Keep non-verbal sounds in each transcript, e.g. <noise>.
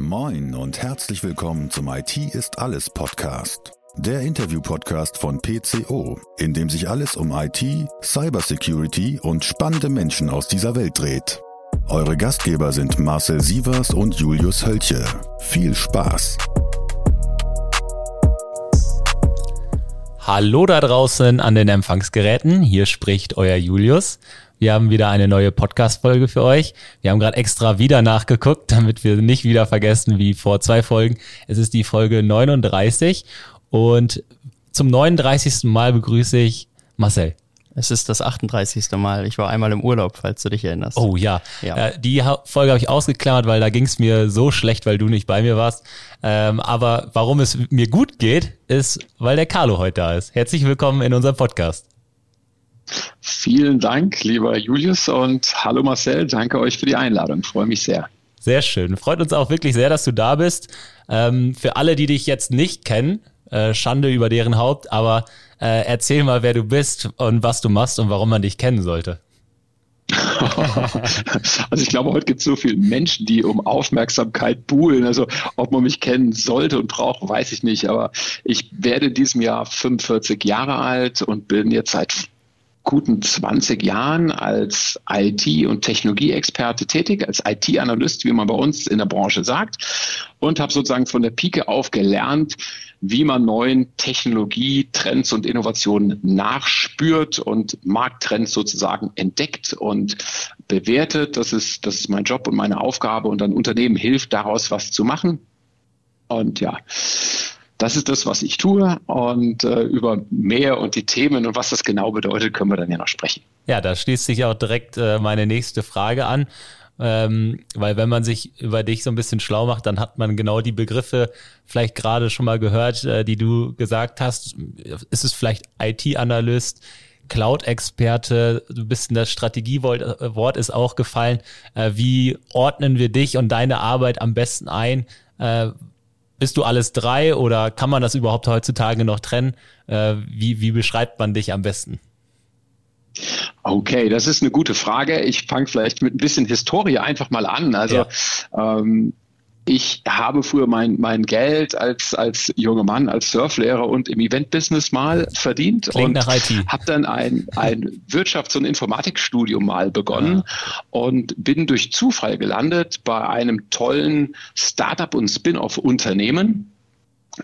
Moin und herzlich willkommen zum IT ist alles Podcast. Der Interview-Podcast von PCO, in dem sich alles um IT, Cybersecurity und spannende Menschen aus dieser Welt dreht. Eure Gastgeber sind Marcel Sievers und Julius Hölche. Viel Spaß! Hallo da draußen an den Empfangsgeräten. Hier spricht euer Julius. Wir haben wieder eine neue Podcast-Folge für euch. Wir haben gerade extra wieder nachgeguckt, damit wir nicht wieder vergessen wie vor zwei Folgen. Es ist die Folge 39 und zum 39. Mal begrüße ich Marcel. Es ist das 38. Mal. Ich war einmal im Urlaub, falls du dich erinnerst. Oh ja. ja. Äh, die Folge habe ich ausgeklammert, weil da ging es mir so schlecht, weil du nicht bei mir warst. Ähm, aber warum es mir gut geht, ist, weil der Carlo heute da ist. Herzlich willkommen in unserem Podcast. Vielen Dank, lieber Julius und hallo Marcel. Danke euch für die Einladung. freue mich sehr. Sehr schön. Freut uns auch wirklich sehr, dass du da bist. Ähm, für alle, die dich jetzt nicht kennen, äh, Schande über deren Haupt, aber äh, erzähl mal, wer du bist und was du machst und warum man dich kennen sollte. <laughs> also ich glaube, heute gibt es so viele Menschen, die um Aufmerksamkeit buhlen. Also ob man mich kennen sollte und braucht, weiß ich nicht. Aber ich werde in diesem Jahr 45 Jahre alt und bin jetzt seit guten 20 Jahren als IT- und Technologieexperte tätig, als IT-Analyst, wie man bei uns in der Branche sagt, und habe sozusagen von der Pike auf gelernt, wie man neuen Technologietrends und Innovationen nachspürt und Markttrends sozusagen entdeckt und bewertet. Das ist, das ist mein Job und meine Aufgabe und ein Unternehmen hilft daraus was zu machen. Und ja, das ist das, was ich tue. Und äh, über mehr und die Themen und was das genau bedeutet, können wir dann ja noch sprechen. Ja, da schließt sich auch direkt äh, meine nächste Frage an. Ähm, weil wenn man sich über dich so ein bisschen schlau macht, dann hat man genau die Begriffe vielleicht gerade schon mal gehört, äh, die du gesagt hast. Ist es vielleicht IT-Analyst, Cloud-Experte, du bist in das Strategiewort ist auch gefallen. Äh, wie ordnen wir dich und deine Arbeit am besten ein? Äh, bist du alles drei oder kann man das überhaupt heutzutage noch trennen? Äh, wie, wie beschreibt man dich am besten? Okay, das ist eine gute Frage. Ich fange vielleicht mit ein bisschen Historie einfach mal an. Also ja. ähm, ich habe früher mein, mein Geld als, als junger Mann, als Surflehrer und im Event-Business mal verdient Klingt und habe dann ein, ein Wirtschafts- und Informatikstudium mal begonnen ja. und bin durch Zufall gelandet bei einem tollen Startup- und Spin-off-Unternehmen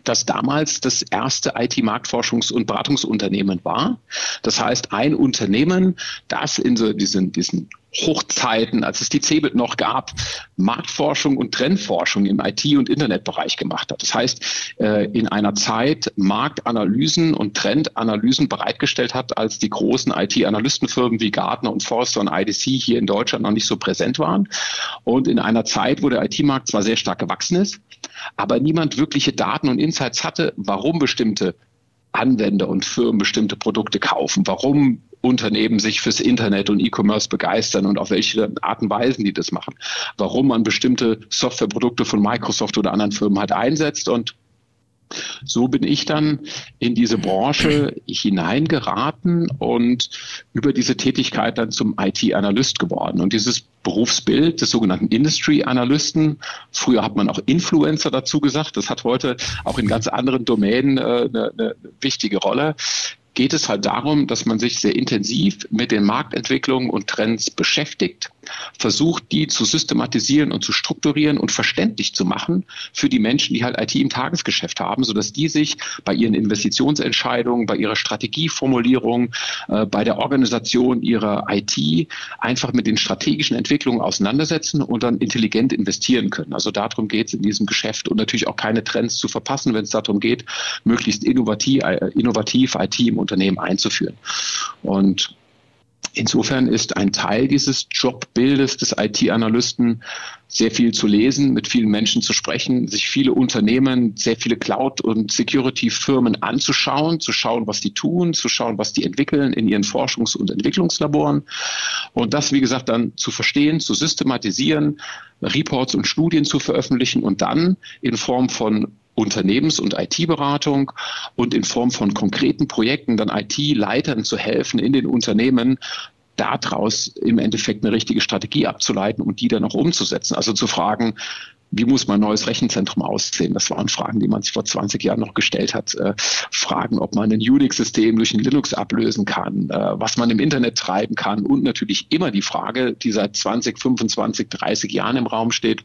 das damals das erste IT-Marktforschungs- und Beratungsunternehmen war. Das heißt, ein Unternehmen, das in so diesen, diesen Hochzeiten, als es die CeBIT noch gab, Marktforschung und Trendforschung im IT- und Internetbereich gemacht hat. Das heißt, äh, in einer Zeit Marktanalysen und Trendanalysen bereitgestellt hat, als die großen IT-Analystenfirmen wie Gartner und Forrester und IDC hier in Deutschland noch nicht so präsent waren. Und in einer Zeit, wo der IT-Markt zwar sehr stark gewachsen ist, aber niemand wirkliche Daten und Insights hatte, warum bestimmte Anwender und Firmen bestimmte Produkte kaufen, warum Unternehmen sich fürs Internet und E-Commerce begeistern und auf welche Art und Weisen die das machen, warum man bestimmte Softwareprodukte von Microsoft oder anderen Firmen halt einsetzt und so bin ich dann in diese Branche hineingeraten und über diese Tätigkeit dann zum IT-Analyst geworden. Und dieses Berufsbild des sogenannten Industry-Analysten, früher hat man auch Influencer dazu gesagt, das hat heute auch in ganz anderen Domänen äh, eine, eine wichtige Rolle geht es halt darum, dass man sich sehr intensiv mit den Marktentwicklungen und Trends beschäftigt, versucht, die zu systematisieren und zu strukturieren und verständlich zu machen für die Menschen, die halt IT im Tagesgeschäft haben, sodass die sich bei ihren Investitionsentscheidungen, bei ihrer Strategieformulierung, äh, bei der Organisation ihrer IT einfach mit den strategischen Entwicklungen auseinandersetzen und dann intelligent investieren können. Also darum geht es in diesem Geschäft und natürlich auch keine Trends zu verpassen, wenn es darum geht, möglichst innovativ, äh, innovativ IT im Unternehmen einzuführen. Und Insofern ist ein Teil dieses Jobbildes des IT-Analysten sehr viel zu lesen, mit vielen Menschen zu sprechen, sich viele Unternehmen, sehr viele Cloud- und Security-Firmen anzuschauen, zu schauen, was die tun, zu schauen, was die entwickeln in ihren Forschungs- und Entwicklungslaboren. Und das, wie gesagt, dann zu verstehen, zu systematisieren, Reports und Studien zu veröffentlichen und dann in Form von Unternehmens- und IT-Beratung und in Form von konkreten Projekten dann IT-Leitern zu helfen in den Unternehmen, daraus im Endeffekt eine richtige Strategie abzuleiten und die dann auch umzusetzen. Also zu fragen, wie muss mein neues Rechenzentrum aussehen? Das waren Fragen, die man sich vor 20 Jahren noch gestellt hat. Äh, Fragen, ob man ein Unix-System durch ein Linux ablösen kann, äh, was man im Internet treiben kann und natürlich immer die Frage, die seit 20, 25, 30 Jahren im Raum steht,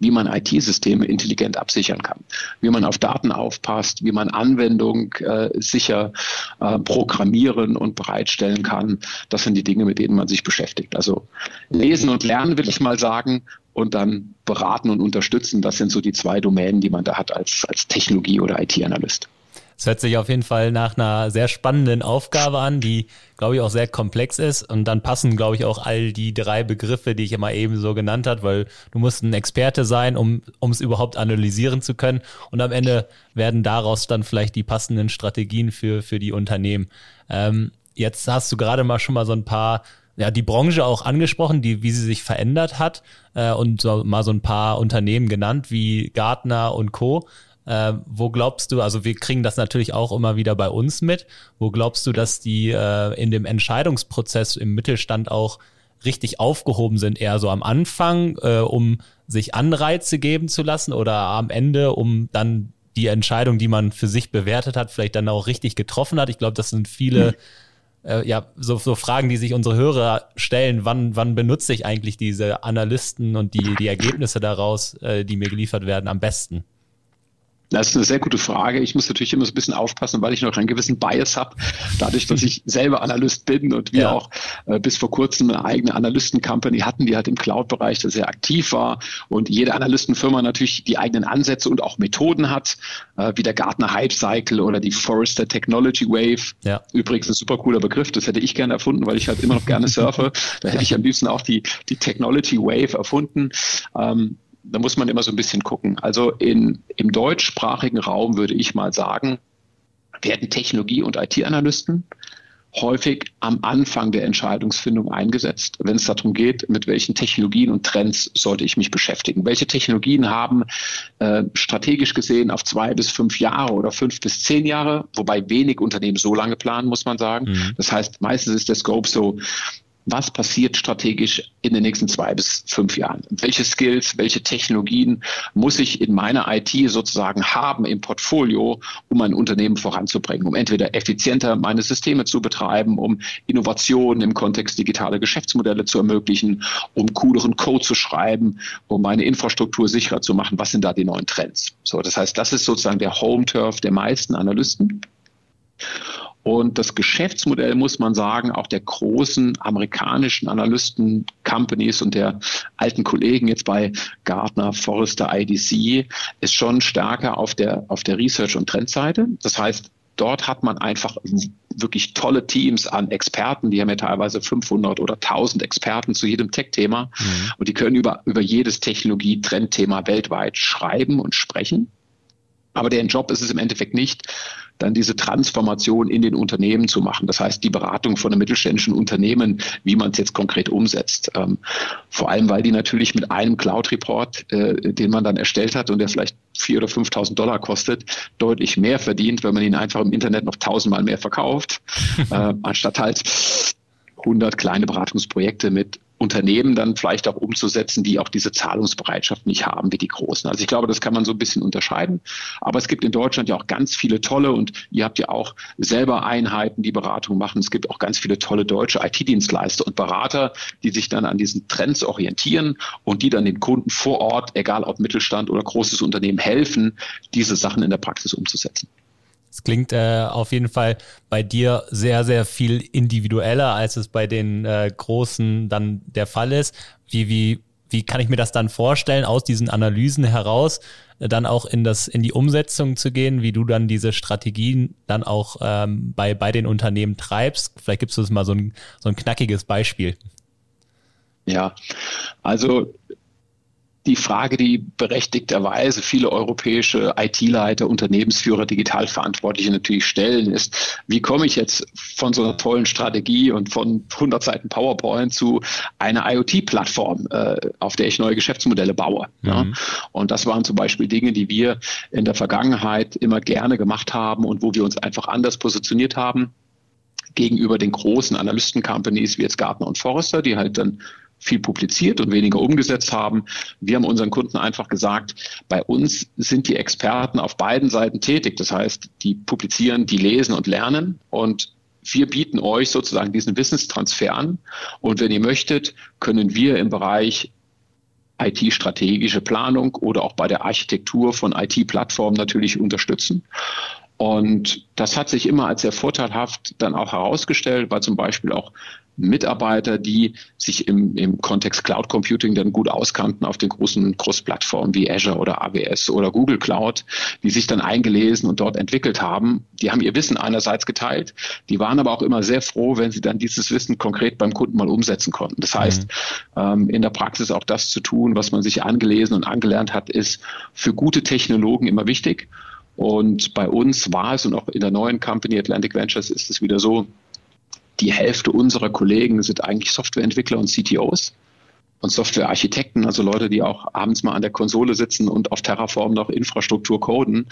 wie man IT-Systeme intelligent absichern kann, wie man auf Daten aufpasst, wie man Anwendung äh, sicher äh, programmieren und bereitstellen kann. Das sind die Dinge, mit denen man sich beschäftigt. Also lesen und lernen, will ich mal sagen, und dann beraten und unterstützen. Das sind so die zwei Domänen, die man da hat als, als Technologie- oder IT-Analyst. Es hört sich auf jeden Fall nach einer sehr spannenden Aufgabe an, die, glaube ich, auch sehr komplex ist. Und dann passen, glaube ich, auch all die drei Begriffe, die ich immer eben so genannt hat, weil du musst ein Experte sein, um um es überhaupt analysieren zu können. Und am Ende werden daraus dann vielleicht die passenden Strategien für, für die Unternehmen. Ähm, jetzt hast du gerade mal schon mal so ein paar ja, die Branche auch angesprochen, die, wie sie sich verändert hat äh, und so, mal so ein paar Unternehmen genannt, wie Gartner und Co. Äh, wo glaubst du, also wir kriegen das natürlich auch immer wieder bei uns mit, wo glaubst du, dass die äh, in dem Entscheidungsprozess im Mittelstand auch richtig aufgehoben sind, eher so am Anfang, äh, um sich Anreize geben zu lassen oder am Ende, um dann die Entscheidung, die man für sich bewertet hat, vielleicht dann auch richtig getroffen hat. Ich glaube, das sind viele, äh, ja, so, so Fragen, die sich unsere Hörer stellen. Wann, wann benutze ich eigentlich diese Analysten und die, die Ergebnisse daraus, äh, die mir geliefert werden, am besten? Das ist eine sehr gute Frage. Ich muss natürlich immer so ein bisschen aufpassen, weil ich noch einen gewissen Bias habe, dadurch, dass ich <laughs> selber Analyst bin und wir ja. auch äh, bis vor kurzem eine eigene Analysten-Company hatten, die halt im Cloud-Bereich sehr aktiv war und jede Analystenfirma natürlich die eigenen Ansätze und auch Methoden hat, äh, wie der Gartner Hype Cycle oder die Forrester Technology Wave. Ja. Übrigens ein super cooler Begriff, das hätte ich gerne erfunden, weil ich halt immer noch gerne surfe. <laughs> da hätte ich am liebsten auch die, die Technology Wave erfunden. Ähm, da muss man immer so ein bisschen gucken. Also in, im deutschsprachigen Raum würde ich mal sagen, werden Technologie- und IT-Analysten häufig am Anfang der Entscheidungsfindung eingesetzt, wenn es darum geht, mit welchen Technologien und Trends sollte ich mich beschäftigen. Welche Technologien haben äh, strategisch gesehen auf zwei bis fünf Jahre oder fünf bis zehn Jahre, wobei wenig Unternehmen so lange planen, muss man sagen. Mhm. Das heißt, meistens ist der Scope so was passiert strategisch in den nächsten zwei bis fünf Jahren? Welche Skills, welche Technologien muss ich in meiner IT sozusagen haben im Portfolio, um mein Unternehmen voranzubringen, um entweder effizienter meine Systeme zu betreiben, um Innovationen im Kontext digitaler Geschäftsmodelle zu ermöglichen, um cooleren Code zu schreiben, um meine Infrastruktur sicherer zu machen. Was sind da die neuen Trends? So, das heißt, das ist sozusagen der Home Turf der meisten Analysten. Und das Geschäftsmodell, muss man sagen, auch der großen amerikanischen Analysten, Companies und der alten Kollegen jetzt bei Gartner, Forrester, IDC, ist schon stärker auf der, auf der Research- und Trendseite. Das heißt, dort hat man einfach wirklich tolle Teams an Experten, die haben ja teilweise 500 oder 1000 Experten zu jedem Tech-Thema mhm. und die können über, über jedes Technologie-Trendthema weltweit schreiben und sprechen. Aber deren Job ist es im Endeffekt nicht, dann diese Transformation in den Unternehmen zu machen. Das heißt, die Beratung von einem mittelständischen Unternehmen, wie man es jetzt konkret umsetzt. Ähm, vor allem, weil die natürlich mit einem Cloud-Report, äh, den man dann erstellt hat und der vielleicht 4.000 oder 5.000 Dollar kostet, deutlich mehr verdient, wenn man ihn einfach im Internet noch tausendmal mehr verkauft, <laughs> äh, anstatt halt 100 kleine Beratungsprojekte mit Unternehmen dann vielleicht auch umzusetzen, die auch diese Zahlungsbereitschaft nicht haben wie die Großen. Also ich glaube, das kann man so ein bisschen unterscheiden. Aber es gibt in Deutschland ja auch ganz viele tolle und ihr habt ja auch selber Einheiten, die Beratung machen. Es gibt auch ganz viele tolle deutsche IT-Dienstleister und Berater, die sich dann an diesen Trends orientieren und die dann den Kunden vor Ort, egal ob Mittelstand oder großes Unternehmen, helfen, diese Sachen in der Praxis umzusetzen. Es klingt äh, auf jeden Fall bei dir sehr, sehr viel individueller, als es bei den äh, Großen dann der Fall ist. Wie, wie, wie kann ich mir das dann vorstellen, aus diesen Analysen heraus äh, dann auch in das, in die Umsetzung zu gehen, wie du dann diese Strategien dann auch ähm, bei, bei den Unternehmen treibst? Vielleicht gibst du uns mal so ein, so ein knackiges Beispiel. Ja, also die Frage, die berechtigterweise viele europäische IT-Leiter, Unternehmensführer, Digitalverantwortliche natürlich stellen, ist, wie komme ich jetzt von so einer tollen Strategie und von 100 Seiten PowerPoint zu einer IoT-Plattform, äh, auf der ich neue Geschäftsmodelle baue. Mhm. Ja? Und das waren zum Beispiel Dinge, die wir in der Vergangenheit immer gerne gemacht haben und wo wir uns einfach anders positioniert haben gegenüber den großen Analysten-Companies wie jetzt Gartner und Forrester, die halt dann viel publiziert und weniger umgesetzt haben. Wir haben unseren Kunden einfach gesagt, bei uns sind die Experten auf beiden Seiten tätig. Das heißt, die publizieren, die lesen und lernen und wir bieten euch sozusagen diesen Wissenstransfer an. Und wenn ihr möchtet, können wir im Bereich IT-strategische Planung oder auch bei der Architektur von IT-Plattformen natürlich unterstützen. Und das hat sich immer als sehr vorteilhaft dann auch herausgestellt, weil zum Beispiel auch Mitarbeiter, die sich im, im Kontext Cloud Computing dann gut auskannten auf den großen Großplattformen wie Azure oder AWS oder Google Cloud, die sich dann eingelesen und dort entwickelt haben. Die haben ihr Wissen einerseits geteilt, die waren aber auch immer sehr froh, wenn sie dann dieses Wissen konkret beim Kunden mal umsetzen konnten. Das heißt, mhm. ähm, in der Praxis auch das zu tun, was man sich angelesen und angelernt hat, ist für gute Technologen immer wichtig. Und bei uns war es und auch in der neuen Company Atlantic Ventures ist es wieder so, die Hälfte unserer Kollegen sind eigentlich Softwareentwickler und CTOs und Softwarearchitekten, also Leute, die auch abends mal an der Konsole sitzen und auf Terraform noch Infrastruktur coden.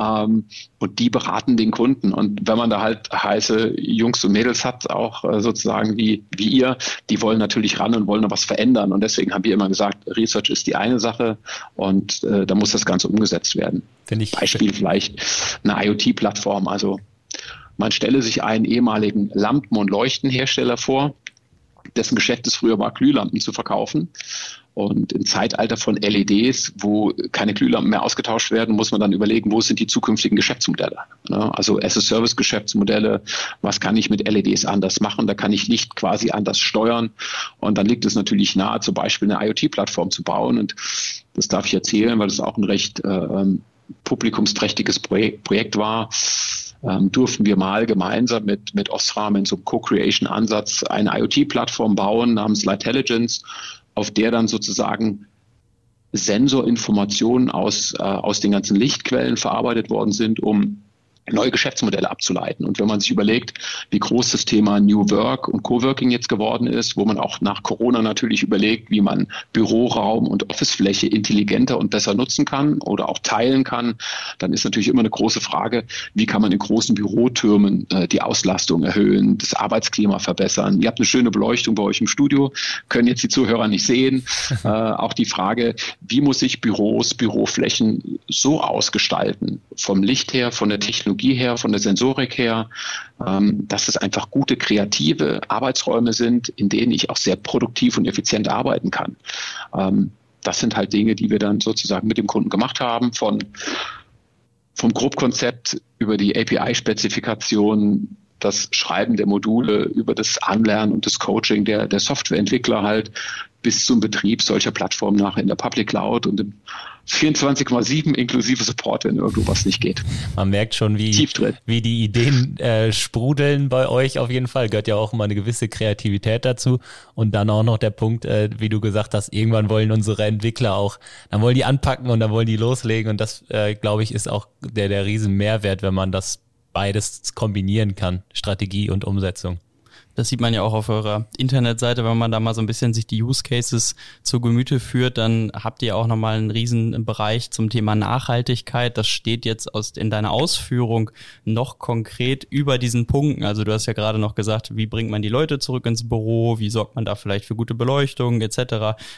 Ähm, und die beraten den Kunden. Und wenn man da halt heiße Jungs und Mädels hat, auch äh, sozusagen wie, wie ihr, die wollen natürlich ran und wollen noch was verändern. Und deswegen haben wir immer gesagt, Research ist die eine Sache und äh, da muss das Ganze umgesetzt werden. Ich Beispiel vielleicht eine IoT-Plattform. Also man stelle sich einen ehemaligen Lampen- und Leuchtenhersteller vor, dessen Geschäft es früher war, Glühlampen zu verkaufen. Und im Zeitalter von LEDs, wo keine Glühlampen mehr ausgetauscht werden, muss man dann überlegen, wo sind die zukünftigen Geschäftsmodelle. Also As-a-Service-Geschäftsmodelle, was kann ich mit LEDs anders machen? Da kann ich Licht quasi anders steuern. Und dann liegt es natürlich nahe, zum Beispiel eine IoT-Plattform zu bauen. Und das darf ich erzählen, weil das auch ein recht äh, ähm, publikumsträchtiges Projekt war ähm, durften wir mal gemeinsam mit, mit Osram in so einem Co-Creation-Ansatz eine IoT-Plattform bauen namens Lightelligence, auf der dann sozusagen Sensorinformationen aus, äh, aus den ganzen Lichtquellen verarbeitet worden sind, um neue Geschäftsmodelle abzuleiten. Und wenn man sich überlegt, wie groß das Thema New Work und Coworking jetzt geworden ist, wo man auch nach Corona natürlich überlegt, wie man Büroraum und Officefläche intelligenter und besser nutzen kann oder auch teilen kann, dann ist natürlich immer eine große Frage, wie kann man in großen Bürotürmen äh, die Auslastung erhöhen, das Arbeitsklima verbessern. Ihr habt eine schöne Beleuchtung bei euch im Studio, können jetzt die Zuhörer nicht sehen. <laughs> äh, auch die Frage, wie muss ich Büros, Büroflächen so ausgestalten, vom Licht her, von der Technologie, Technologie her, von der Sensorik her, ähm, dass es einfach gute, kreative Arbeitsräume sind, in denen ich auch sehr produktiv und effizient arbeiten kann. Ähm, das sind halt Dinge, die wir dann sozusagen mit dem Kunden gemacht haben, von vom Grobkonzept über die API-Spezifikation, das Schreiben der Module, über das Anlernen und das Coaching der, der Softwareentwickler halt bis zum Betrieb solcher Plattformen nachher in der Public Cloud und im 24,7 inklusive Support, wenn irgendwo was nicht geht. Man merkt schon, wie, wie die Ideen äh, sprudeln bei euch auf jeden Fall. Gehört ja auch immer eine gewisse Kreativität dazu. Und dann auch noch der Punkt, äh, wie du gesagt hast, irgendwann wollen unsere Entwickler auch, dann wollen die anpacken und dann wollen die loslegen. Und das, äh, glaube ich, ist auch der, der riesen Mehrwert, wenn man das beides kombinieren kann, Strategie und Umsetzung. Das sieht man ja auch auf eurer Internetseite, wenn man da mal so ein bisschen sich die Use Cases zu Gemüte führt, dann habt ihr auch nochmal einen riesen Bereich zum Thema Nachhaltigkeit. Das steht jetzt aus, in deiner Ausführung noch konkret über diesen Punkten. Also du hast ja gerade noch gesagt, wie bringt man die Leute zurück ins Büro, wie sorgt man da vielleicht für gute Beleuchtung etc.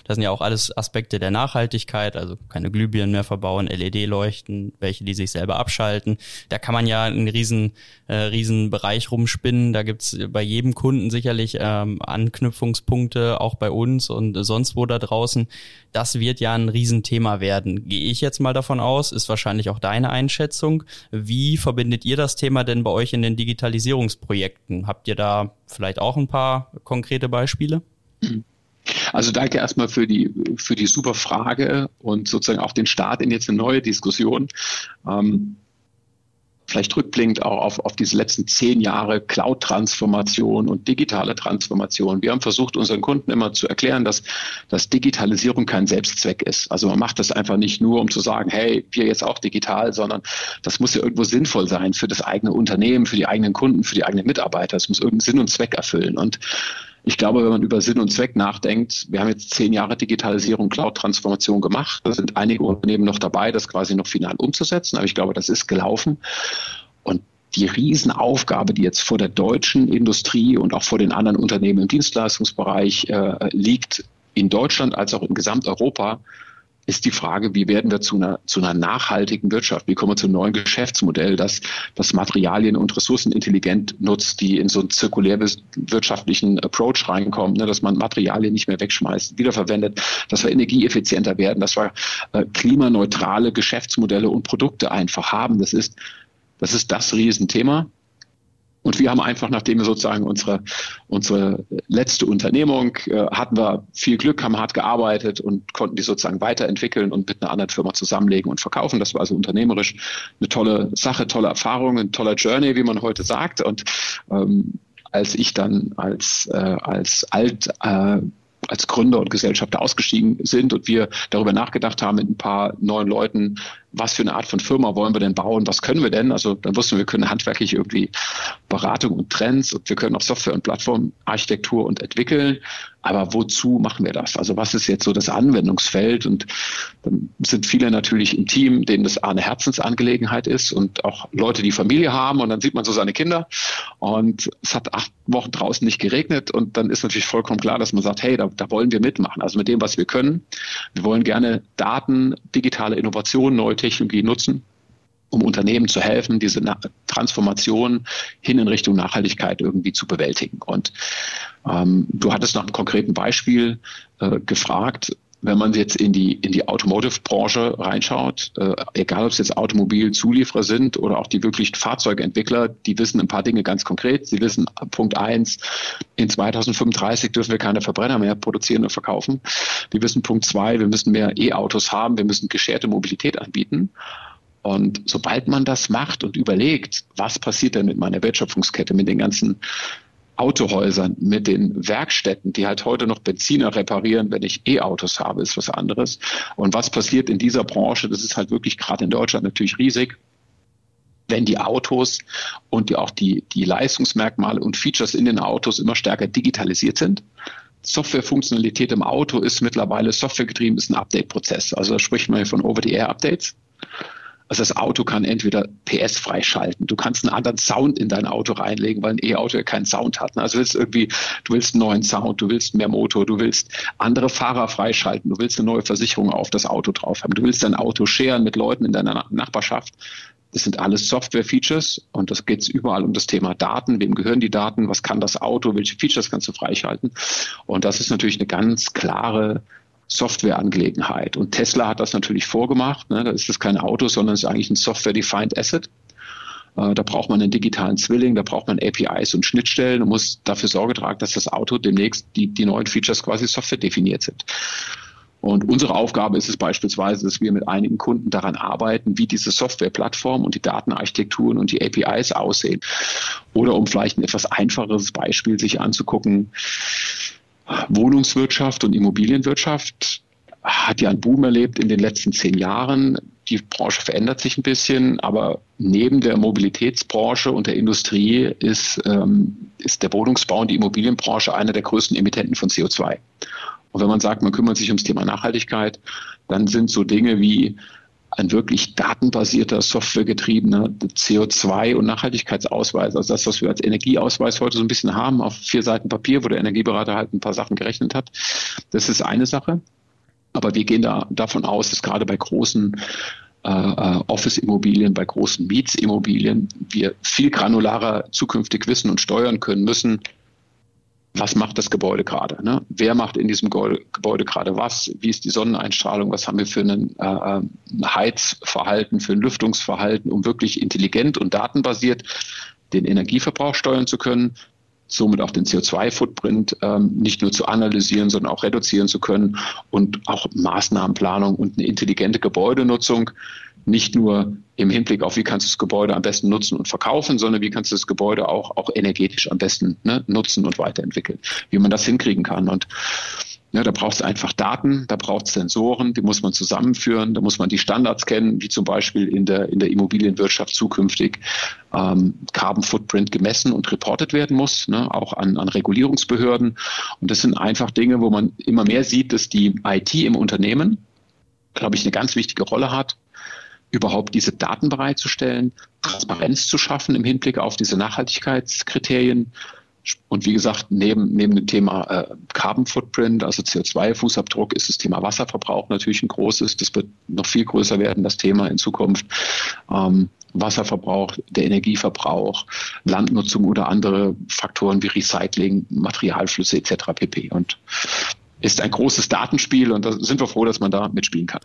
Das sind ja auch alles Aspekte der Nachhaltigkeit, also keine Glühbirnen mehr verbauen, LED-Leuchten, welche die sich selber abschalten. Da kann man ja einen riesen, äh, riesen Bereich rumspinnen. Da gibt's bei jedem Kunden sicherlich ähm, Anknüpfungspunkte, auch bei uns und sonst wo da draußen. Das wird ja ein Riesenthema werden. Gehe ich jetzt mal davon aus, ist wahrscheinlich auch deine Einschätzung. Wie verbindet ihr das Thema denn bei euch in den Digitalisierungsprojekten? Habt ihr da vielleicht auch ein paar konkrete Beispiele? Also danke erstmal für die, für die super Frage und sozusagen auch den Start in jetzt eine neue Diskussion. Ähm, vielleicht rückblickend auch auf, auf diese letzten zehn Jahre Cloud-Transformation und digitale Transformation. Wir haben versucht, unseren Kunden immer zu erklären, dass, dass Digitalisierung kein Selbstzweck ist. Also man macht das einfach nicht nur, um zu sagen, hey, wir jetzt auch digital, sondern das muss ja irgendwo sinnvoll sein für das eigene Unternehmen, für die eigenen Kunden, für die eigenen Mitarbeiter. Es muss irgendeinen Sinn und Zweck erfüllen. Und ich glaube, wenn man über Sinn und Zweck nachdenkt, wir haben jetzt zehn Jahre Digitalisierung, Cloud-Transformation gemacht. Da sind einige Unternehmen noch dabei, das quasi noch final umzusetzen. Aber ich glaube, das ist gelaufen. Und die Riesenaufgabe, die jetzt vor der deutschen Industrie und auch vor den anderen Unternehmen im Dienstleistungsbereich äh, liegt, in Deutschland als auch in Gesamteuropa, ist die Frage, wie werden wir zu einer, zu einer nachhaltigen Wirtschaft? Wie kommen wir zu einem neuen Geschäftsmodell, das, das Materialien und Ressourcen intelligent nutzt, die in so einen zirkulärwirtschaftlichen Approach reinkommen, ne, dass man Materialien nicht mehr wegschmeißt, wiederverwendet, dass wir energieeffizienter werden, dass wir äh, klimaneutrale Geschäftsmodelle und Produkte einfach haben. Das ist, das ist das Riesenthema. Und wir haben einfach, nachdem wir sozusagen unsere, unsere letzte Unternehmung äh, hatten wir viel Glück, haben hart gearbeitet und konnten die sozusagen weiterentwickeln und mit einer anderen Firma zusammenlegen und verkaufen. Das war also unternehmerisch eine tolle Sache, tolle Erfahrung, ein toller Journey, wie man heute sagt. Und ähm, als ich dann als, äh, als alt äh, als Gründer und Gesellschafter ausgestiegen sind und wir darüber nachgedacht haben mit ein paar neuen Leuten, was für eine Art von Firma wollen wir denn bauen, was können wir denn? Also dann wussten wir, wir können handwerklich irgendwie Beratung und Trends und wir können auch Software- und Plattformarchitektur und entwickeln. Aber wozu machen wir das? Also was ist jetzt so das Anwendungsfeld? Und dann sind viele natürlich im Team, denen das eine Herzensangelegenheit ist und auch Leute, die Familie haben und dann sieht man so seine Kinder und es hat acht Wochen draußen nicht geregnet und dann ist natürlich vollkommen klar, dass man sagt, hey, da, da wollen wir mitmachen. Also mit dem, was wir können. Wir wollen gerne Daten, digitale Innovation, neue Technologie nutzen um Unternehmen zu helfen, diese Transformation hin in Richtung Nachhaltigkeit irgendwie zu bewältigen. Und ähm, du hattest nach einem konkreten Beispiel äh, gefragt, wenn man jetzt in die, in die Automotive-Branche reinschaut, äh, egal ob es jetzt Automobilzulieferer sind oder auch die wirklich Fahrzeugentwickler, die wissen ein paar Dinge ganz konkret. Sie wissen, Punkt eins, in 2035 dürfen wir keine Verbrenner mehr produzieren und verkaufen. Die wissen, Punkt zwei, wir müssen mehr E-Autos haben, wir müssen gescherte Mobilität anbieten. Und sobald man das macht und überlegt, was passiert denn mit meiner Wertschöpfungskette, mit den ganzen Autohäusern, mit den Werkstätten, die halt heute noch Benziner reparieren, wenn ich E-Autos habe, ist was anderes. Und was passiert in dieser Branche, das ist halt wirklich gerade in Deutschland natürlich riesig wenn die Autos und die, auch die, die Leistungsmerkmale und Features in den Autos immer stärker digitalisiert sind. Softwarefunktionalität im Auto ist mittlerweile softwaregetrieben, ist ein Update-Prozess. Also da spricht man hier von Over-the-Air-Updates. Also das Auto kann entweder PS freischalten, du kannst einen anderen Sound in dein Auto reinlegen, weil ein E-Auto ja keinen Sound hat. Also du willst irgendwie, du willst einen neuen Sound, du willst mehr Motor, du willst andere Fahrer freischalten, du willst eine neue Versicherung auf das Auto drauf haben, du willst dein Auto scheren mit Leuten in deiner Nachbarschaft. Das sind alles Software-Features und das geht überall um das Thema Daten. Wem gehören die Daten? Was kann das Auto? Welche Features kannst du freischalten? Und das ist natürlich eine ganz klare Softwareangelegenheit. Und Tesla hat das natürlich vorgemacht. Ne? Da ist das kein Auto, sondern es ist eigentlich ein Software-Defined Asset. Äh, da braucht man einen digitalen Zwilling, da braucht man APIs und Schnittstellen und muss dafür Sorge tragen, dass das Auto demnächst die, die neuen Features quasi Software definiert sind. Und unsere Aufgabe ist es beispielsweise, dass wir mit einigen Kunden daran arbeiten, wie diese Softwareplattform und die Datenarchitekturen und die APIs aussehen. Oder um vielleicht ein etwas einfacheres Beispiel sich anzugucken, Wohnungswirtschaft und Immobilienwirtschaft hat ja einen Boom erlebt in den letzten zehn Jahren. Die Branche verändert sich ein bisschen, aber neben der Mobilitätsbranche und der Industrie ist, ähm, ist der Wohnungsbau und die Immobilienbranche einer der größten Emittenten von CO2. Und wenn man sagt, man kümmert sich ums Thema Nachhaltigkeit, dann sind so Dinge wie ein wirklich datenbasierter, softwaregetriebener CO2- und Nachhaltigkeitsausweis, also das, was wir als Energieausweis heute so ein bisschen haben, auf vier Seiten Papier, wo der Energieberater halt ein paar Sachen gerechnet hat. Das ist eine Sache. Aber wir gehen da davon aus, dass gerade bei großen äh, äh Office-Immobilien, bei großen Mietsimmobilien wir viel granularer zukünftig wissen und steuern können müssen, was macht das Gebäude gerade? Ne? Wer macht in diesem Gebäude gerade was? Wie ist die Sonneneinstrahlung? Was haben wir für ein äh, Heizverhalten, für ein Lüftungsverhalten, um wirklich intelligent und datenbasiert den Energieverbrauch steuern zu können, somit auch den CO2-Footprint ähm, nicht nur zu analysieren, sondern auch reduzieren zu können und auch Maßnahmenplanung und eine intelligente Gebäudenutzung nicht nur im Hinblick auf, wie kannst du das Gebäude am besten nutzen und verkaufen, sondern wie kannst du das Gebäude auch, auch energetisch am besten ne, nutzen und weiterentwickeln, wie man das hinkriegen kann. Und ja, da braucht es einfach Daten, da braucht es Sensoren, die muss man zusammenführen, da muss man die Standards kennen, wie zum Beispiel in der, in der Immobilienwirtschaft zukünftig ähm, Carbon Footprint gemessen und reportet werden muss, ne, auch an, an Regulierungsbehörden. Und das sind einfach Dinge, wo man immer mehr sieht, dass die IT im Unternehmen, glaube ich, eine ganz wichtige Rolle hat überhaupt diese Daten bereitzustellen, Transparenz zu schaffen im Hinblick auf diese Nachhaltigkeitskriterien. Und wie gesagt, neben, neben dem Thema äh, Carbon Footprint, also CO2-Fußabdruck, ist das Thema Wasserverbrauch natürlich ein großes. Das wird noch viel größer werden, das Thema in Zukunft. Ähm, Wasserverbrauch, der Energieverbrauch, Landnutzung oder andere Faktoren wie Recycling, Materialflüsse etc. pp. Und ist ein großes Datenspiel und da sind wir froh, dass man da mitspielen kann.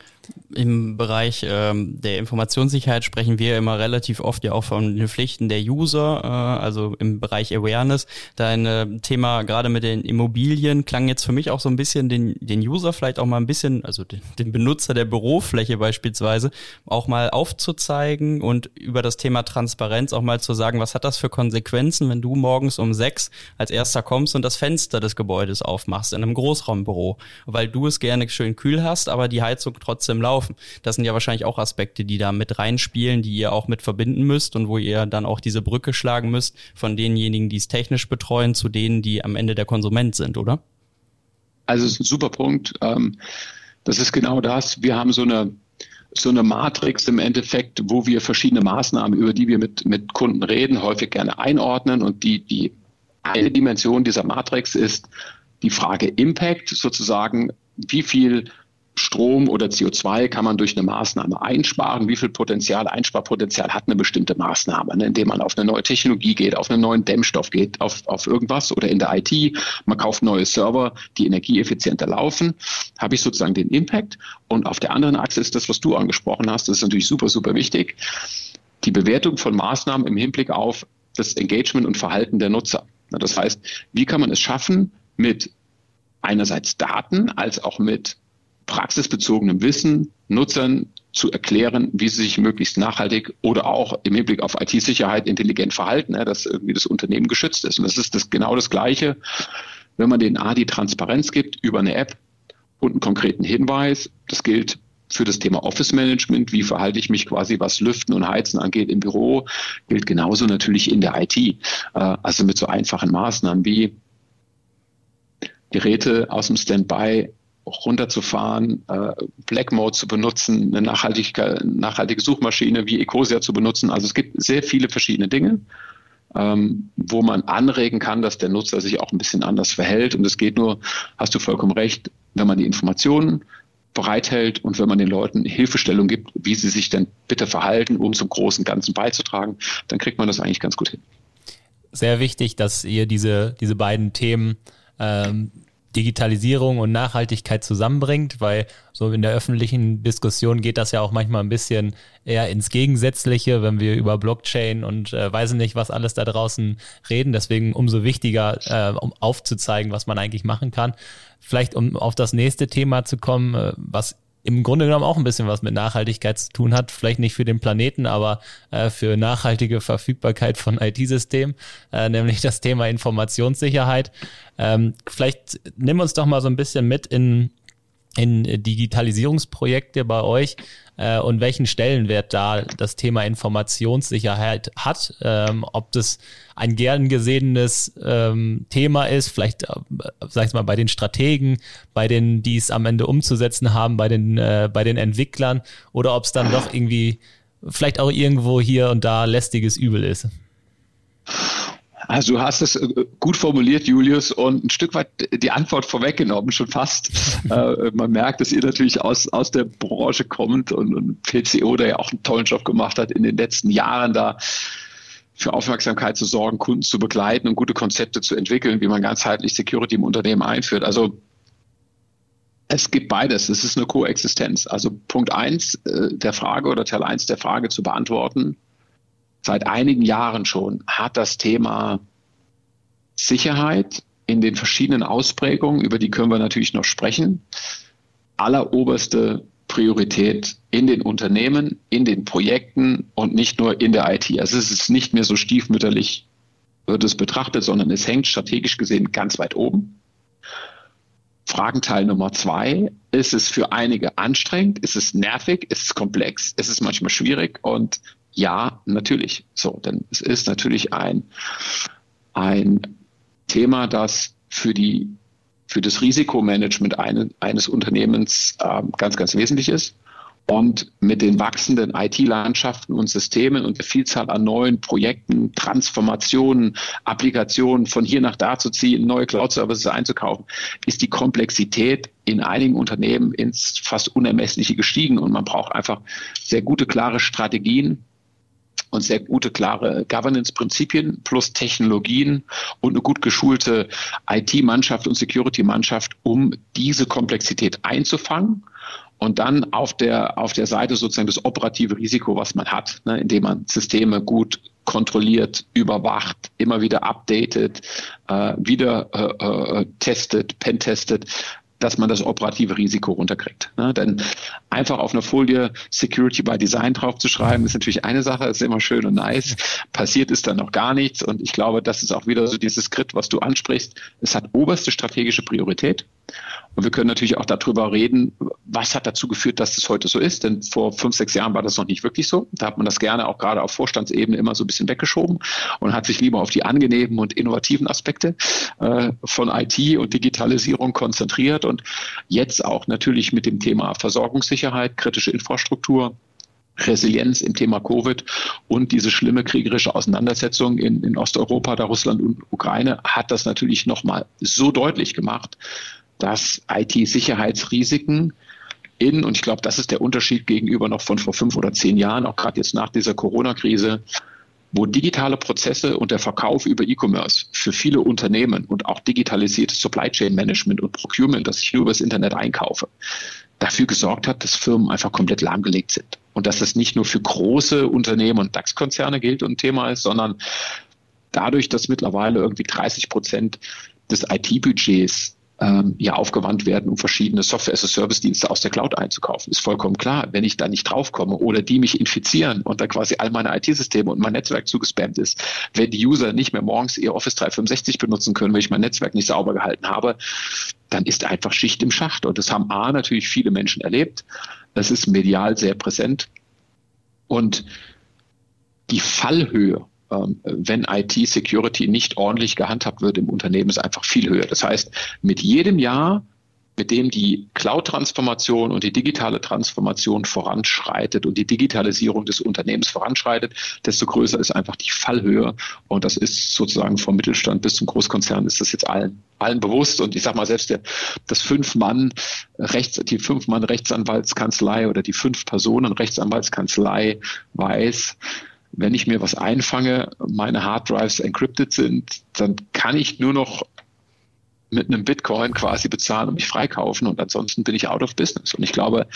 Im Bereich ähm, der Informationssicherheit sprechen wir immer relativ oft ja auch von den Pflichten der User, äh, also im Bereich Awareness. Dein äh, Thema gerade mit den Immobilien klang jetzt für mich auch so ein bisschen den, den User vielleicht auch mal ein bisschen, also den, den Benutzer der Bürofläche beispielsweise, auch mal aufzuzeigen und über das Thema Transparenz auch mal zu sagen, was hat das für Konsequenzen, wenn du morgens um sechs als erster kommst und das Fenster des Gebäudes aufmachst in einem Großraumbüro, weil du es gerne schön kühl hast, aber die Heizung trotzdem laufen laufen. Das sind ja wahrscheinlich auch Aspekte, die da mit reinspielen, die ihr auch mit verbinden müsst und wo ihr dann auch diese Brücke schlagen müsst von denjenigen, die es technisch betreuen, zu denen, die am Ende der Konsument sind, oder? Also es ist ein super Punkt. Ähm, das ist genau das. Wir haben so eine so eine Matrix im Endeffekt, wo wir verschiedene Maßnahmen, über die wir mit, mit Kunden reden, häufig gerne einordnen. Und die, die eine Dimension dieser Matrix ist die Frage Impact, sozusagen, wie viel Strom oder CO2 kann man durch eine Maßnahme einsparen? Wie viel Potenzial, Einsparpotenzial hat eine bestimmte Maßnahme, ne? indem man auf eine neue Technologie geht, auf einen neuen Dämmstoff geht, auf, auf irgendwas oder in der IT, man kauft neue Server, die energieeffizienter laufen, habe ich sozusagen den Impact. Und auf der anderen Achse ist das, was du angesprochen hast, das ist natürlich super, super wichtig. Die Bewertung von Maßnahmen im Hinblick auf das Engagement und Verhalten der Nutzer. Das heißt, wie kann man es schaffen, mit einerseits Daten als auch mit praxisbezogenem Wissen Nutzern zu erklären, wie sie sich möglichst nachhaltig oder auch im Hinblick auf IT-Sicherheit intelligent verhalten, dass irgendwie das Unternehmen geschützt ist. Und das ist das, genau das Gleiche, wenn man den A die Transparenz gibt über eine App und einen konkreten Hinweis. Das gilt für das Thema Office Management, wie verhalte ich mich quasi, was Lüften und Heizen angeht im Büro, gilt genauso natürlich in der IT. Äh, also mit so einfachen Maßnahmen wie Geräte aus dem Standby runterzufahren, äh, Black Mode zu benutzen, eine nachhaltige, nachhaltige Suchmaschine wie Ecosia zu benutzen. Also es gibt sehr viele verschiedene Dinge, ähm, wo man anregen kann, dass der Nutzer sich auch ein bisschen anders verhält. Und es geht nur, hast du vollkommen recht, wenn man die Informationen bereithält und wenn man den Leuten Hilfestellung gibt, wie sie sich denn bitte verhalten, um zum großen Ganzen beizutragen, dann kriegt man das eigentlich ganz gut hin. Sehr wichtig, dass ihr diese, diese beiden Themen ähm, Digitalisierung und Nachhaltigkeit zusammenbringt, weil so in der öffentlichen Diskussion geht das ja auch manchmal ein bisschen eher ins Gegensätzliche, wenn wir über Blockchain und äh, weiß nicht, was alles da draußen reden. Deswegen umso wichtiger, äh, um aufzuzeigen, was man eigentlich machen kann. Vielleicht um auf das nächste Thema zu kommen, äh, was im Grunde genommen auch ein bisschen was mit Nachhaltigkeit zu tun hat. Vielleicht nicht für den Planeten, aber äh, für nachhaltige Verfügbarkeit von <laughs> IT-Systemen, äh, nämlich das Thema Informationssicherheit. Ähm, vielleicht nimm uns doch mal so ein bisschen mit in in Digitalisierungsprojekte bei euch äh, und welchen Stellenwert da das Thema Informationssicherheit hat, ähm, ob das ein gern gesehenes ähm, Thema ist, vielleicht, äh, sag ich mal, bei den Strategen, bei den, die es am Ende umzusetzen haben, bei den, äh, bei den Entwicklern oder ob es dann doch irgendwie vielleicht auch irgendwo hier und da lästiges Übel ist. Also du hast es äh, gut formuliert, Julius, und ein Stück weit die Antwort vorweggenommen, schon fast. <laughs> äh, man merkt, dass ihr natürlich aus, aus der Branche kommt und, und PCO da ja auch einen tollen Job gemacht hat in den letzten Jahren da für Aufmerksamkeit zu sorgen, Kunden zu begleiten und gute Konzepte zu entwickeln, wie man ganzheitlich Security im Unternehmen einführt. Also es gibt beides. Es ist eine Koexistenz. Also Punkt eins äh, der Frage oder Teil eins der Frage zu beantworten seit einigen Jahren schon hat das Thema Sicherheit in den verschiedenen Ausprägungen, über die können wir natürlich noch sprechen, alleroberste Priorität in den Unternehmen, in den Projekten und nicht nur in der IT. Also es ist nicht mehr so stiefmütterlich, wird es betrachtet, sondern es hängt strategisch gesehen ganz weit oben. Fragenteil Nummer zwei, ist es für einige anstrengend, ist es nervig, ist es komplex, ist es manchmal schwierig und ja, natürlich. So, denn es ist natürlich ein, ein Thema, das für die für das Risikomanagement eine, eines Unternehmens äh, ganz, ganz wesentlich ist. Und mit den wachsenden IT-Landschaften und Systemen und der Vielzahl an neuen Projekten, Transformationen, Applikationen von hier nach da zu ziehen, neue Cloud-Services einzukaufen, ist die Komplexität in einigen Unternehmen ins fast Unermessliche gestiegen. Und man braucht einfach sehr gute, klare Strategien, und sehr gute, klare Governance-Prinzipien plus Technologien und eine gut geschulte IT-Mannschaft und Security-Mannschaft, um diese Komplexität einzufangen und dann auf der, auf der Seite sozusagen das operative Risiko, was man hat, ne, indem man Systeme gut kontrolliert, überwacht, immer wieder updatet, äh, wieder äh, äh, testet, pentestet, dass man das operative Risiko runterkriegt. Ne? Denn einfach auf einer Folie Security by Design draufzuschreiben, ist natürlich eine Sache, ist immer schön und nice. Passiert ist dann noch gar nichts. Und ich glaube, das ist auch wieder so dieses Skript, was du ansprichst. Es hat oberste strategische Priorität. Und wir können natürlich auch darüber reden, was hat dazu geführt, dass das heute so ist. Denn vor fünf, sechs Jahren war das noch nicht wirklich so. Da hat man das gerne auch gerade auf Vorstandsebene immer so ein bisschen weggeschoben und hat sich lieber auf die angenehmen und innovativen Aspekte äh, von IT und Digitalisierung konzentriert. Und jetzt auch natürlich mit dem Thema Versorgungssicherheit, kritische Infrastruktur, Resilienz im Thema Covid und diese schlimme kriegerische Auseinandersetzung in, in Osteuropa, da Russland und Ukraine, hat das natürlich nochmal so deutlich gemacht, dass IT-Sicherheitsrisiken in, und ich glaube, das ist der Unterschied gegenüber noch von vor fünf oder zehn Jahren, auch gerade jetzt nach dieser Corona-Krise, wo digitale Prozesse und der Verkauf über E-Commerce für viele Unternehmen und auch digitalisiertes Supply Chain Management und Procurement, das ich nur über das Internet einkaufe, dafür gesorgt hat, dass Firmen einfach komplett lahmgelegt sind. Und dass das nicht nur für große Unternehmen und DAX-Konzerne gilt und Thema ist, sondern dadurch, dass mittlerweile irgendwie 30 Prozent des IT-Budgets ähm, ja aufgewandt werden, um verschiedene Software-as-a-Service-Dienste aus der Cloud einzukaufen. Ist vollkommen klar. Wenn ich da nicht draufkomme oder die mich infizieren und da quasi all meine IT-Systeme und mein Netzwerk zugespammt ist, wenn die User nicht mehr morgens ihr Office 365 benutzen können, weil ich mein Netzwerk nicht sauber gehalten habe, dann ist einfach Schicht im Schacht. Und das haben A natürlich viele Menschen erlebt. Das ist medial sehr präsent. Und die Fallhöhe wenn IT-Security nicht ordentlich gehandhabt wird im Unternehmen, ist einfach viel höher. Das heißt, mit jedem Jahr, mit dem die Cloud-Transformation und die digitale Transformation voranschreitet und die Digitalisierung des Unternehmens voranschreitet, desto größer ist einfach die Fallhöhe. Und das ist sozusagen vom Mittelstand bis zum Großkonzern ist das jetzt allen, allen bewusst. Und ich sage mal, selbst der, das Fünf-Mann Rechts, die Fünf-Mann-Rechtsanwaltskanzlei oder die Fünf-Personen-Rechtsanwaltskanzlei weiß, wenn ich mir was einfange, meine Harddrives encrypted sind, dann kann ich nur noch mit einem Bitcoin quasi bezahlen und mich freikaufen und ansonsten bin ich out of business. Und ich glaube,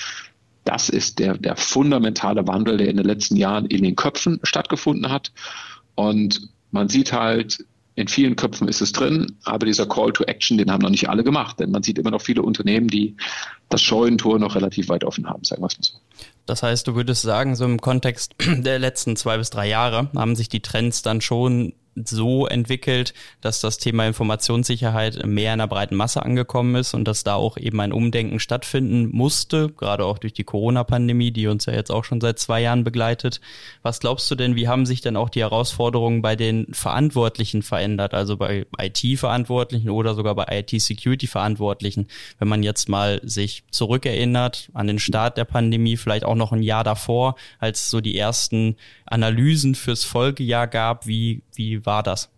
das ist der, der fundamentale Wandel, der in den letzten Jahren in den Köpfen stattgefunden hat. Und man sieht halt, in vielen Köpfen ist es drin, aber dieser Call to Action, den haben noch nicht alle gemacht, denn man sieht immer noch viele Unternehmen, die das Scheunentor noch relativ weit offen haben, sagen wir es mal so. Das heißt, du würdest sagen, so im Kontext <clears throat> der letzten zwei bis drei Jahre haben sich die Trends dann schon so entwickelt, dass das Thema Informationssicherheit mehr in der breiten Masse angekommen ist und dass da auch eben ein Umdenken stattfinden musste, gerade auch durch die Corona-Pandemie, die uns ja jetzt auch schon seit zwei Jahren begleitet. Was glaubst du denn, wie haben sich denn auch die Herausforderungen bei den Verantwortlichen verändert, also bei IT-Verantwortlichen oder sogar bei IT-Security-Verantwortlichen, wenn man jetzt mal sich zurückerinnert an den Start der Pandemie, vielleicht auch noch ein Jahr davor, als so die ersten Analysen fürs Folgejahr gab, wie, wie war das?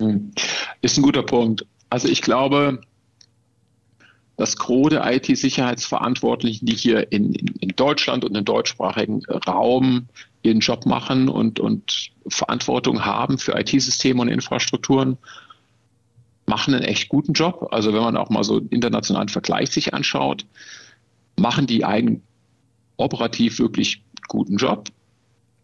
Hm. Ist ein guter Punkt. Also ich glaube, das Gros IT-Sicherheitsverantwortlichen, die hier in, in, in, Deutschland und im deutschsprachigen Raum ihren Job machen und, und Verantwortung haben für IT-Systeme und Infrastrukturen, machen einen echt guten Job. Also wenn man auch mal so einen internationalen Vergleich sich anschaut, machen die einen operativ wirklich guten Job.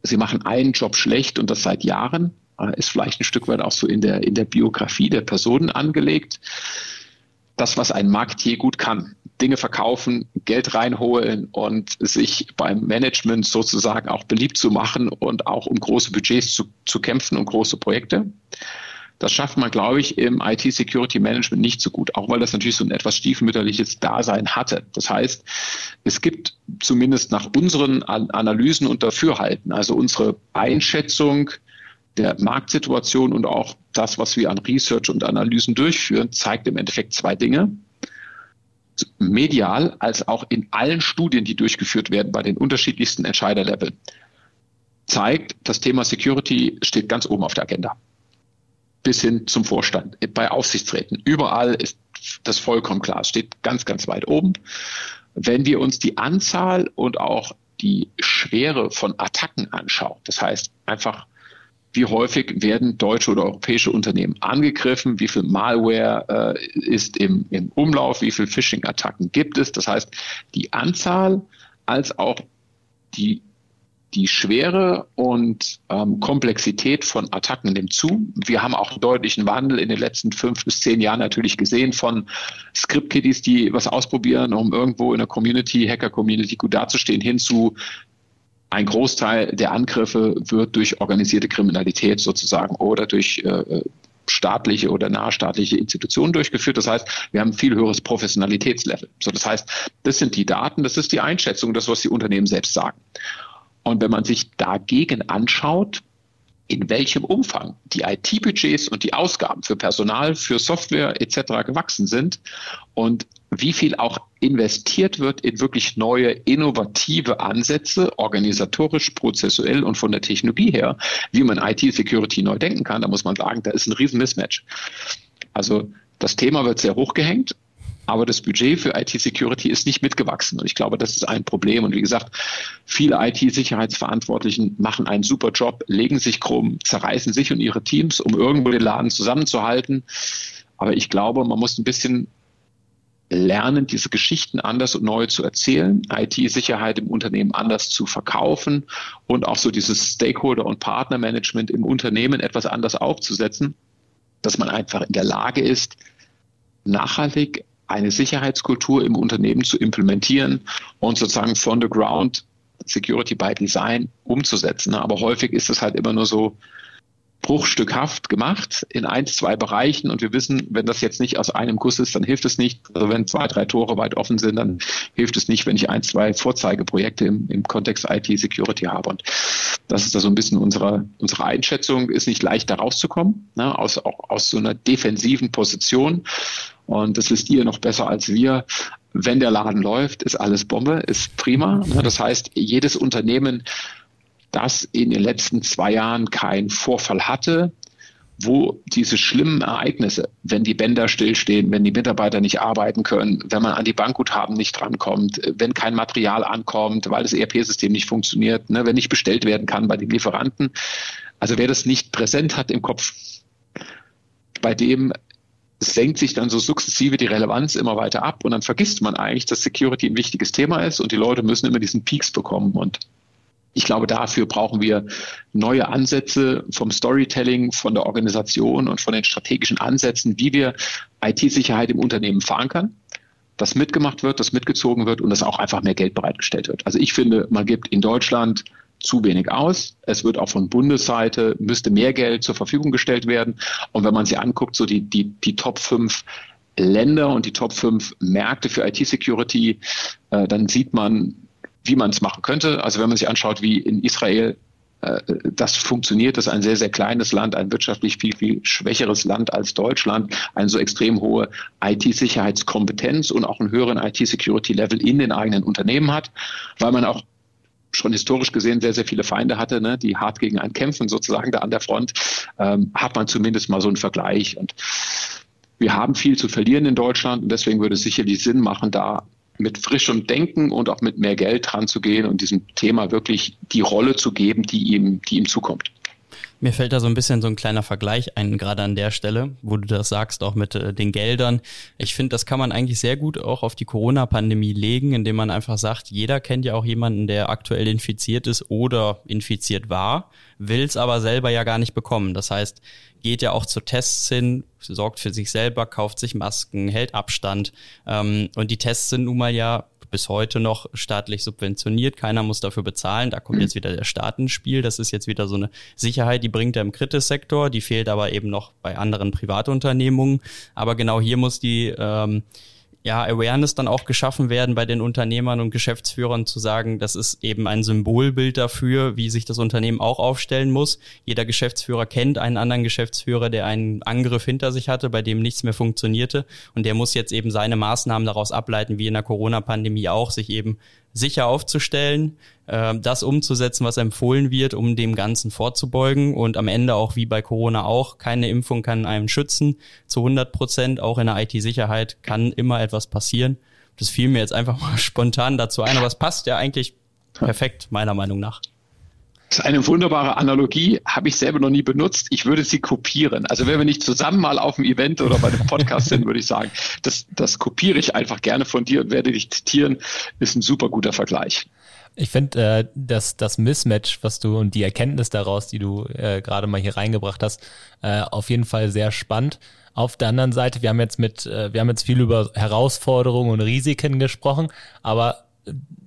Sie machen einen Job schlecht und das seit Jahren. Äh, ist vielleicht ein Stück weit auch so in der, in der Biografie der Personen angelegt. Das, was ein Marktier gut kann. Dinge verkaufen, Geld reinholen und sich beim Management sozusagen auch beliebt zu machen und auch um große Budgets zu, zu kämpfen und große Projekte. Das schafft man, glaube ich, im IT-Security-Management nicht so gut, auch weil das natürlich so ein etwas stiefmütterliches Dasein hatte. Das heißt, es gibt zumindest nach unseren Analysen und Dafürhalten, also unsere Einschätzung der Marktsituation und auch das, was wir an Research und Analysen durchführen, zeigt im Endeffekt zwei Dinge. medial als auch in allen Studien, die durchgeführt werden bei den unterschiedlichsten Entscheiderleveln, zeigt, das Thema Security steht ganz oben auf der Agenda. Bis hin zum Vorstand, bei Aufsichtsräten. Überall ist das vollkommen klar. Es steht ganz, ganz weit oben. Wenn wir uns die Anzahl und auch die Schwere von Attacken anschauen, das heißt einfach wie häufig werden deutsche oder europäische Unternehmen angegriffen, wie viel Malware äh, ist im, im Umlauf, wie viel Phishing-Attacken gibt es. Das heißt, die Anzahl als auch die, die Schwere und ähm, Komplexität von Attacken nimmt zu. Wir haben auch einen deutlichen Wandel in den letzten fünf bis zehn Jahren natürlich gesehen von Script-Kiddies, die was ausprobieren, um irgendwo in der Community, Hacker-Community gut dazustehen, hin zu ein Großteil der Angriffe wird durch organisierte Kriminalität sozusagen oder durch äh, staatliche oder nahestaatliche Institutionen durchgeführt. Das heißt, wir haben ein viel höheres Professionalitätslevel. So, das heißt, das sind die Daten, das ist die Einschätzung, das, was die Unternehmen selbst sagen. Und wenn man sich dagegen anschaut, in welchem Umfang die IT-Budgets und die Ausgaben für Personal, für Software etc. gewachsen sind und wie viel auch investiert wird in wirklich neue, innovative Ansätze, organisatorisch, prozessuell und von der Technologie her, wie man IT-Security neu denken kann, da muss man sagen, da ist ein riesen Mismatch. Also das Thema wird sehr hochgehängt, aber das Budget für IT-Security ist nicht mitgewachsen. Und ich glaube, das ist ein Problem. Und wie gesagt, viele IT-Sicherheitsverantwortlichen machen einen super Job, legen sich krumm, zerreißen sich und ihre Teams, um irgendwo den Laden zusammenzuhalten. Aber ich glaube, man muss ein bisschen lernen, diese Geschichten anders und neu zu erzählen, IT-Sicherheit im Unternehmen anders zu verkaufen und auch so dieses Stakeholder- und Partnermanagement im Unternehmen etwas anders aufzusetzen, dass man einfach in der Lage ist, nachhaltig eine Sicherheitskultur im Unternehmen zu implementieren und sozusagen von the ground Security by Design umzusetzen. Aber häufig ist es halt immer nur so, bruchstückhaft gemacht in ein, zwei Bereichen. Und wir wissen, wenn das jetzt nicht aus einem Guss ist, dann hilft es nicht. Also wenn zwei, drei Tore weit offen sind, dann hilft es nicht, wenn ich ein, zwei Vorzeigeprojekte im, im Kontext IT-Security habe. Und das ist da so ein bisschen unsere, unsere Einschätzung. Ist nicht leicht, da rauszukommen, ne, aus, auch aus so einer defensiven Position. Und das wisst ihr noch besser als wir. Wenn der Laden läuft, ist alles Bombe, ist prima. Ne. Das heißt, jedes Unternehmen das in den letzten zwei Jahren keinen Vorfall hatte, wo diese schlimmen Ereignisse, wenn die Bänder stillstehen, wenn die Mitarbeiter nicht arbeiten können, wenn man an die Bankguthaben nicht drankommt, wenn kein Material ankommt, weil das ERP-System nicht funktioniert, ne, wenn nicht bestellt werden kann bei den Lieferanten. Also wer das nicht präsent hat im Kopf, bei dem senkt sich dann so sukzessive die Relevanz immer weiter ab und dann vergisst man eigentlich, dass Security ein wichtiges Thema ist und die Leute müssen immer diesen Peaks bekommen und ich glaube, dafür brauchen wir neue Ansätze vom Storytelling, von der Organisation und von den strategischen Ansätzen, wie wir IT-Sicherheit im Unternehmen verankern, dass mitgemacht wird, dass mitgezogen wird und dass auch einfach mehr Geld bereitgestellt wird. Also ich finde, man gibt in Deutschland zu wenig aus. Es wird auch von Bundesseite, müsste mehr Geld zur Verfügung gestellt werden. Und wenn man sich anguckt, so die, die, die Top 5 Länder und die Top 5 Märkte für IT-Security, äh, dann sieht man, wie man es machen könnte. Also wenn man sich anschaut, wie in Israel äh, das funktioniert, das ist ein sehr, sehr kleines Land, ein wirtschaftlich viel, viel schwächeres Land als Deutschland, eine so extrem hohe IT-Sicherheitskompetenz und auch einen höheren IT-Security-Level in den eigenen Unternehmen hat, weil man auch schon historisch gesehen sehr, sehr viele Feinde hatte, ne, die hart gegen einen kämpfen, sozusagen da an der Front, ähm, hat man zumindest mal so einen Vergleich. Und wir haben viel zu verlieren in Deutschland und deswegen würde es sicherlich Sinn machen, da mit frischem Denken und auch mit mehr Geld dran zu gehen und diesem Thema wirklich die Rolle zu geben, die ihm, die ihm zukommt. Mir fällt da so ein bisschen so ein kleiner Vergleich ein, gerade an der Stelle, wo du das sagst, auch mit äh, den Geldern. Ich finde, das kann man eigentlich sehr gut auch auf die Corona-Pandemie legen, indem man einfach sagt, jeder kennt ja auch jemanden, der aktuell infiziert ist oder infiziert war, will es aber selber ja gar nicht bekommen. Das heißt, geht ja auch zu Tests hin, sorgt für sich selber, kauft sich Masken, hält Abstand. Ähm, und die Tests sind nun mal ja bis heute noch staatlich subventioniert. Keiner muss dafür bezahlen. Da kommt jetzt wieder der Staat ins Spiel. Das ist jetzt wieder so eine Sicherheit, die bringt er im Kritis-Sektor. Die fehlt aber eben noch bei anderen Privatunternehmungen. Aber genau hier muss die ähm, ja, Awareness dann auch geschaffen werden bei den Unternehmern und Geschäftsführern zu sagen, das ist eben ein Symbolbild dafür, wie sich das Unternehmen auch aufstellen muss. Jeder Geschäftsführer kennt einen anderen Geschäftsführer, der einen Angriff hinter sich hatte, bei dem nichts mehr funktionierte und der muss jetzt eben seine Maßnahmen daraus ableiten, wie in der Corona-Pandemie auch, sich eben sicher aufzustellen, äh, das umzusetzen, was empfohlen wird, um dem Ganzen vorzubeugen und am Ende auch wie bei Corona auch, keine Impfung kann einen schützen zu 100 Prozent, auch in der IT-Sicherheit kann immer etwas passieren. Das fiel mir jetzt einfach <laughs> mal spontan dazu ein, aber es passt ja eigentlich perfekt, meiner Meinung nach. Das ist eine wunderbare Analogie, habe ich selber noch nie benutzt. Ich würde sie kopieren. Also wenn wir nicht zusammen mal auf dem Event oder bei dem Podcast sind, würde ich sagen, das, das kopiere ich einfach gerne von dir und werde dich zitieren. Ist ein super guter Vergleich. Ich finde, äh, dass das Mismatch, was du und die Erkenntnis daraus, die du äh, gerade mal hier reingebracht hast, äh, auf jeden Fall sehr spannend. Auf der anderen Seite, wir haben jetzt mit, äh, wir haben jetzt viel über Herausforderungen und Risiken gesprochen, aber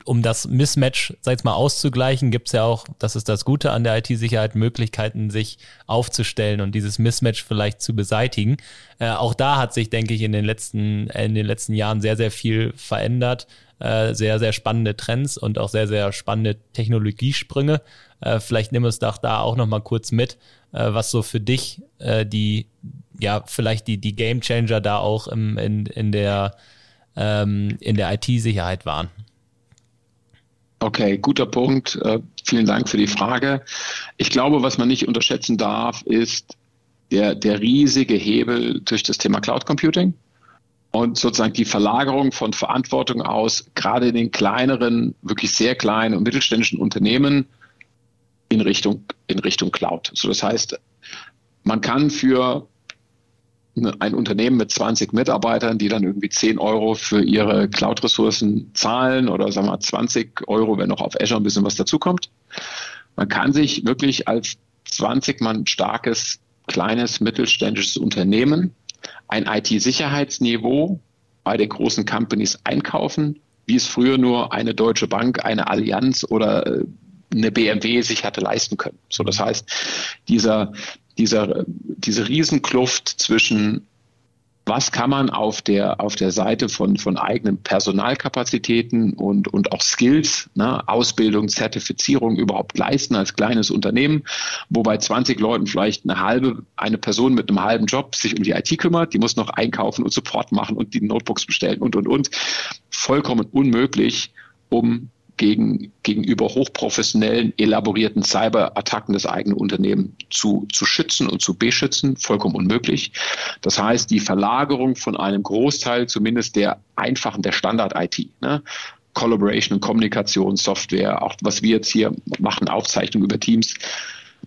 um das Mismatch, sag ich mal, auszugleichen, gibt es ja auch, das ist das Gute an der IT-Sicherheit, Möglichkeiten, sich aufzustellen und dieses Mismatch vielleicht zu beseitigen. Äh, auch da hat sich, denke ich, in den letzten, in den letzten Jahren sehr, sehr viel verändert. Äh, sehr, sehr spannende Trends und auch sehr, sehr spannende Technologiesprünge. Äh, vielleicht nimm es doch da auch nochmal kurz mit, äh, was so für dich äh, die, ja, vielleicht die, die Game Changer da auch im, in, in der, ähm, der IT-Sicherheit waren. Okay, guter Punkt. Äh, vielen Dank für die Frage. Ich glaube, was man nicht unterschätzen darf, ist der, der riesige Hebel durch das Thema Cloud Computing und sozusagen die Verlagerung von Verantwortung aus, gerade in den kleineren, wirklich sehr kleinen und mittelständischen Unternehmen in Richtung, in Richtung Cloud. So, das heißt, man kann für ein Unternehmen mit 20 Mitarbeitern, die dann irgendwie 10 Euro für ihre Cloud-Ressourcen zahlen oder sagen wir mal 20 Euro, wenn noch auf Azure ein bisschen was dazukommt. Man kann sich wirklich als 20 Mann starkes, kleines, mittelständisches Unternehmen ein IT-Sicherheitsniveau bei den großen Companies einkaufen, wie es früher nur eine Deutsche Bank, eine Allianz oder äh, eine BMW sich hatte leisten können. So, das heißt, dieser, dieser, diese Riesenkluft zwischen was kann man auf der, auf der Seite von, von eigenen Personalkapazitäten und, und auch Skills, ne, Ausbildung, Zertifizierung überhaupt leisten als kleines Unternehmen, wo bei 20 Leuten vielleicht eine halbe, eine Person mit einem halben Job sich um die IT kümmert, die muss noch einkaufen und Support machen und die Notebooks bestellen und, und, und. Vollkommen unmöglich, um gegen, gegenüber hochprofessionellen, elaborierten Cyberattacken des eigenen Unternehmens zu, zu schützen und zu beschützen, vollkommen unmöglich. Das heißt, die Verlagerung von einem Großteil zumindest der einfachen, der Standard-IT, ne? Collaboration und Kommunikation, Software, auch was wir jetzt hier machen, Aufzeichnungen über Teams,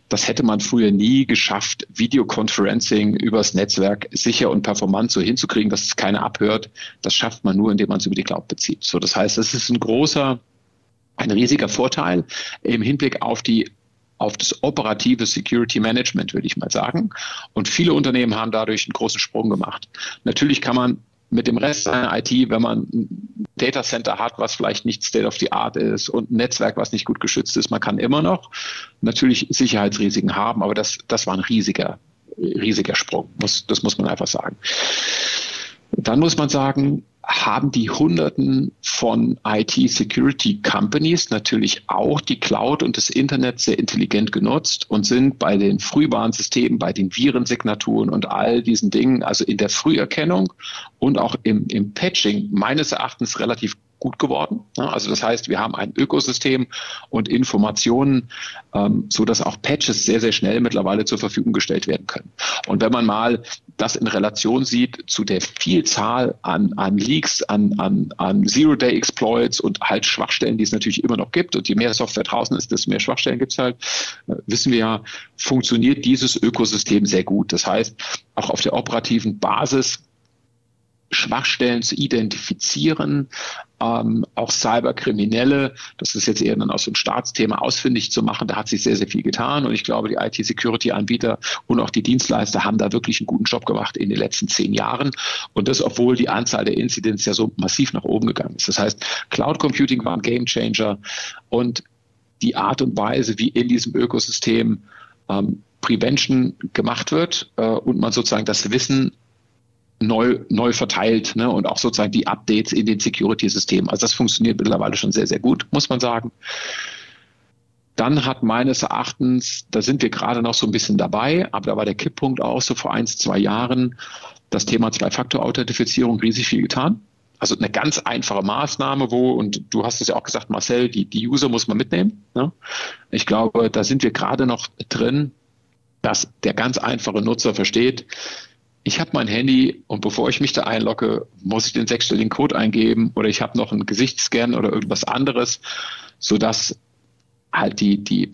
das hätte man früher nie geschafft, Videoconferencing übers Netzwerk sicher und performant so hinzukriegen, dass es keiner abhört. Das schafft man nur, indem man es über die Cloud bezieht. So, das heißt, es ist ein großer ein riesiger Vorteil im Hinblick auf die auf das operative Security Management, würde ich mal sagen. Und viele Unternehmen haben dadurch einen großen Sprung gemacht. Natürlich kann man mit dem Rest seiner IT, wenn man ein Datacenter hat, was vielleicht nicht State of the Art ist und ein Netzwerk, was nicht gut geschützt ist, man kann immer noch natürlich Sicherheitsrisiken haben, aber das, das war ein riesiger, riesiger Sprung. Muss, das muss man einfach sagen. Dann muss man sagen, haben die Hunderten von IT-Security-Companies natürlich auch die Cloud und das Internet sehr intelligent genutzt und sind bei den Frühwarnsystemen, bei den Virensignaturen und all diesen Dingen, also in der Früherkennung und auch im, im Patching meines Erachtens relativ gut geworden. Also das heißt, wir haben ein Ökosystem und Informationen, ähm, so dass auch Patches sehr, sehr schnell mittlerweile zur Verfügung gestellt werden können. Und wenn man mal das in Relation sieht zu der Vielzahl an, an Leaks, an, an, an Zero-Day-Exploits und halt Schwachstellen, die es natürlich immer noch gibt. Und je mehr Software draußen ist, desto mehr Schwachstellen gibt es halt. Äh, wissen wir ja, funktioniert dieses Ökosystem sehr gut. Das heißt, auch auf der operativen Basis Schwachstellen zu identifizieren, ähm, auch Cyberkriminelle, das ist jetzt eher dann aus so ein Staatsthema ausfindig zu machen, da hat sich sehr, sehr viel getan und ich glaube, die IT-Security-Anbieter und auch die Dienstleister haben da wirklich einen guten Job gemacht in den letzten zehn Jahren und das, obwohl die Anzahl der Incidents ja so massiv nach oben gegangen ist. Das heißt, Cloud Computing war ein Game Changer und die Art und Weise, wie in diesem Ökosystem ähm, Prevention gemacht wird äh, und man sozusagen das Wissen neu, neu verteilt ne? und auch sozusagen die Updates in den Security-Systemen. Also das funktioniert mittlerweile schon sehr, sehr gut, muss man sagen. Dann hat meines Erachtens, da sind wir gerade noch so ein bisschen dabei, aber da war der Kipppunkt auch so vor eins, zwei Jahren, das Thema Zwei-Faktor-Authentifizierung riesig viel getan. Also eine ganz einfache Maßnahme, wo, und du hast es ja auch gesagt, Marcel, die, die User muss man mitnehmen. Ne? Ich glaube, da sind wir gerade noch drin, dass der ganz einfache Nutzer versteht, ich habe mein Handy und bevor ich mich da einlogge, muss ich den sechsstelligen Code eingeben oder ich habe noch einen Gesichtsscan oder irgendwas anderes, sodass halt die, die,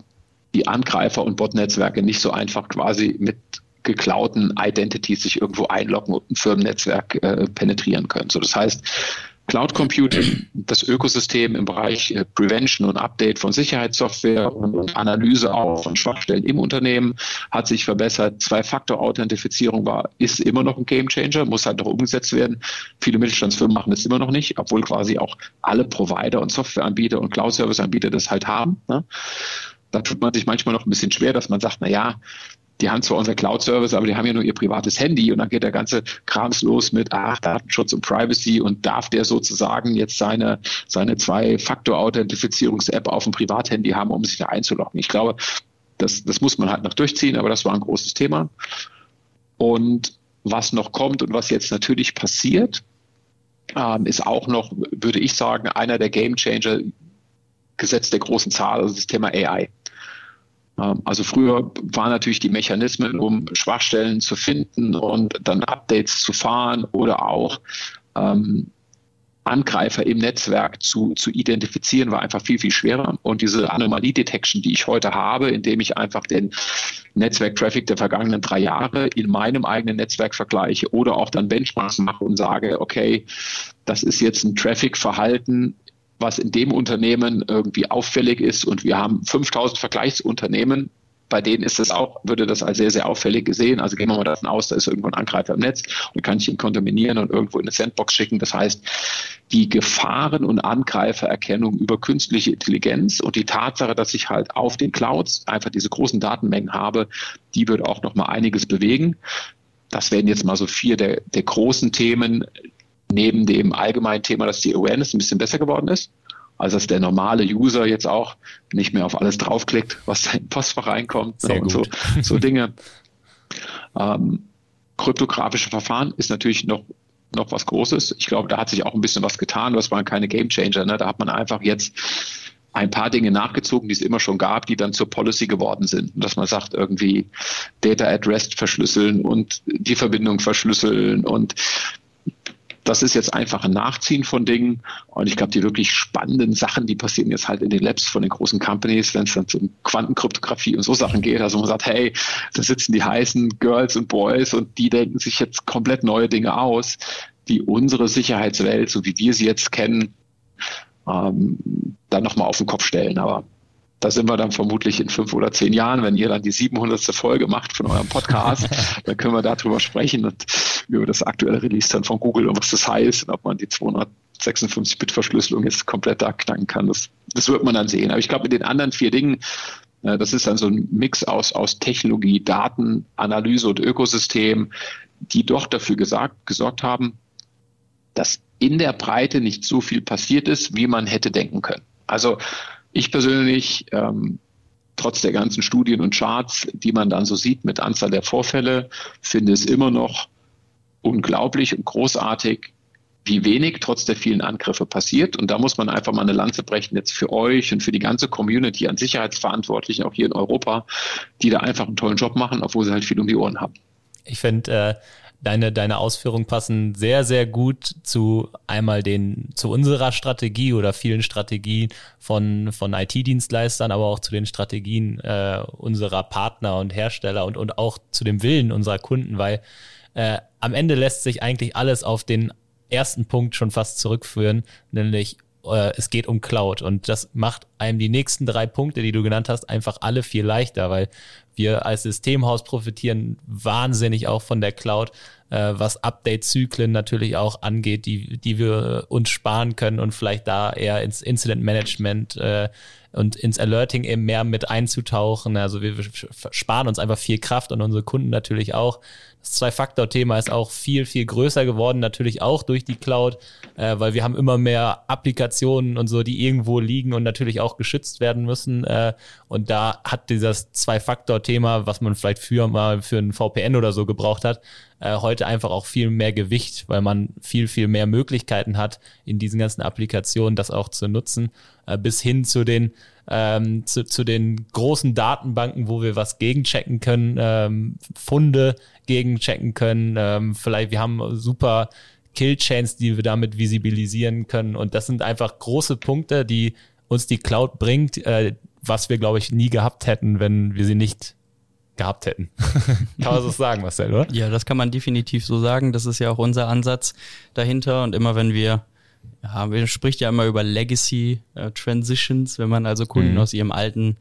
die Angreifer und Bot-Netzwerke nicht so einfach quasi mit geklauten Identities sich irgendwo einloggen und ein Firmennetzwerk äh, penetrieren können. So, das heißt, Cloud Computing, das Ökosystem im Bereich äh, Prevention und Update von Sicherheitssoftware und Analyse auch von Schwachstellen im Unternehmen hat sich verbessert. Zwei-Faktor-Authentifizierung war, ist immer noch ein Gamechanger, muss halt noch umgesetzt werden. Viele Mittelstandsfirmen machen das immer noch nicht, obwohl quasi auch alle Provider und Softwareanbieter und Cloud-Service-Anbieter das halt haben. Ne? Da tut man sich manchmal noch ein bisschen schwer, dass man sagt, na ja, die haben zwar unser Cloud-Service, aber die haben ja nur ihr privates Handy und dann geht der ganze Krams los mit, ach, Datenschutz und Privacy und darf der sozusagen jetzt seine, seine Zwei-Faktor-Authentifizierungs-App auf dem Privathandy haben, um sich da einzuloggen. Ich glaube, das, das muss man halt noch durchziehen, aber das war ein großes Thema. Und was noch kommt und was jetzt natürlich passiert, ähm, ist auch noch, würde ich sagen, einer der Game Changer, Gesetz der großen Zahl, also das Thema AI. Ähm, also früher waren natürlich die Mechanismen, um Schwachstellen zu finden und dann Updates zu fahren oder auch ähm, Angreifer im Netzwerk zu, zu identifizieren, war einfach viel, viel schwerer. Und diese Anomalie-Detection, die ich heute habe, indem ich einfach den Netzwerk-Traffic der vergangenen drei Jahre in meinem eigenen Netzwerk vergleiche oder auch dann Benchmarks mache und sage, okay, das ist jetzt ein Traffic-Verhalten was in dem Unternehmen irgendwie auffällig ist. Und wir haben 5000 Vergleichsunternehmen. Bei denen ist es auch, würde das als sehr, sehr auffällig gesehen. Also gehen wir mal davon aus, da ist irgendwo ein Angreifer im Netz und kann ich ihn kontaminieren und irgendwo in eine Sandbox schicken. Das heißt, die Gefahren- und Angreifererkennung über künstliche Intelligenz und die Tatsache, dass ich halt auf den Clouds einfach diese großen Datenmengen habe, die wird auch noch mal einiges bewegen. Das werden jetzt mal so vier der, der großen Themen, neben dem allgemeinen Thema, dass die Awareness ein bisschen besser geworden ist. Also dass der normale User jetzt auch nicht mehr auf alles draufklickt, was da im Postfach reinkommt Sehr und so, so Dinge. Ähm, kryptografische Verfahren ist natürlich noch noch was Großes. Ich glaube, da hat sich auch ein bisschen was getan. Das waren keine Game Changer. Ne? Da hat man einfach jetzt ein paar Dinge nachgezogen, die es immer schon gab, die dann zur Policy geworden sind. Dass man sagt, irgendwie Data at Rest verschlüsseln und die Verbindung verschlüsseln und das ist jetzt einfach ein Nachziehen von Dingen. Und ich glaube, die wirklich spannenden Sachen, die passieren jetzt halt in den Labs von den großen Companies, wenn es dann um Quantenkryptographie und so Sachen geht. Also man sagt, hey, da sitzen die heißen Girls und Boys und die denken sich jetzt komplett neue Dinge aus, die unsere Sicherheitswelt, so wie wir sie jetzt kennen, ähm, dann nochmal auf den Kopf stellen. Aber da sind wir dann vermutlich in fünf oder zehn Jahren, wenn ihr dann die 700. Folge macht von eurem Podcast, <laughs> dann können wir darüber sprechen und über das aktuelle Release dann von Google und was das heißt und ob man die 256-Bit-Verschlüsselung jetzt komplett da knacken kann. Das, das wird man dann sehen. Aber ich glaube, mit den anderen vier Dingen, äh, das ist dann so ein Mix aus, aus Technologie, Daten, Analyse und Ökosystem, die doch dafür gesagt, gesorgt haben, dass in der Breite nicht so viel passiert ist, wie man hätte denken können. Also ich persönlich, ähm, trotz der ganzen Studien und Charts, die man dann so sieht mit Anzahl der Vorfälle, finde es immer noch unglaublich und großartig, wie wenig trotz der vielen Angriffe passiert. Und da muss man einfach mal eine Lanze brechen jetzt für euch und für die ganze Community an Sicherheitsverantwortlichen, auch hier in Europa, die da einfach einen tollen Job machen, obwohl sie halt viel um die Ohren haben. Ich finde, äh, deine, deine Ausführungen passen sehr, sehr gut zu einmal den, zu unserer Strategie oder vielen Strategien von, von IT-Dienstleistern, aber auch zu den Strategien äh, unserer Partner und Hersteller und, und auch zu dem Willen unserer Kunden, weil äh, am Ende lässt sich eigentlich alles auf den ersten Punkt schon fast zurückführen, nämlich äh, es geht um Cloud. Und das macht einem die nächsten drei Punkte, die du genannt hast, einfach alle viel leichter, weil wir als Systemhaus profitieren wahnsinnig auch von der Cloud, äh, was Update-Zyklen natürlich auch angeht, die, die wir uns sparen können und vielleicht da eher ins Incident Management äh, und ins Alerting eben mehr mit einzutauchen. Also wir sparen uns einfach viel Kraft und unsere Kunden natürlich auch. Das Zwei-Faktor-Thema ist auch viel, viel größer geworden, natürlich auch durch die Cloud, äh, weil wir haben immer mehr Applikationen und so, die irgendwo liegen und natürlich auch geschützt werden müssen. Äh, und da hat dieses Zwei-Faktor-Thema, was man vielleicht früher mal für ein VPN oder so gebraucht hat, äh, heute einfach auch viel mehr Gewicht, weil man viel, viel mehr Möglichkeiten hat, in diesen ganzen Applikationen das auch zu nutzen, äh, bis hin zu den ähm, zu, zu den großen Datenbanken, wo wir was gegenchecken können, ähm, Funde gegenchecken können. Ähm, vielleicht, wir haben super Killchains, die wir damit visibilisieren können. Und das sind einfach große Punkte, die uns die Cloud bringt, äh, was wir, glaube ich, nie gehabt hätten, wenn wir sie nicht gehabt hätten. <laughs> kann man so sagen, Marcel, oder? Ja, das kann man definitiv so sagen. Das ist ja auch unser Ansatz dahinter. Und immer wenn wir ja, man spricht ja immer über Legacy äh, Transitions, wenn man also Kunden mhm. aus ihrem alten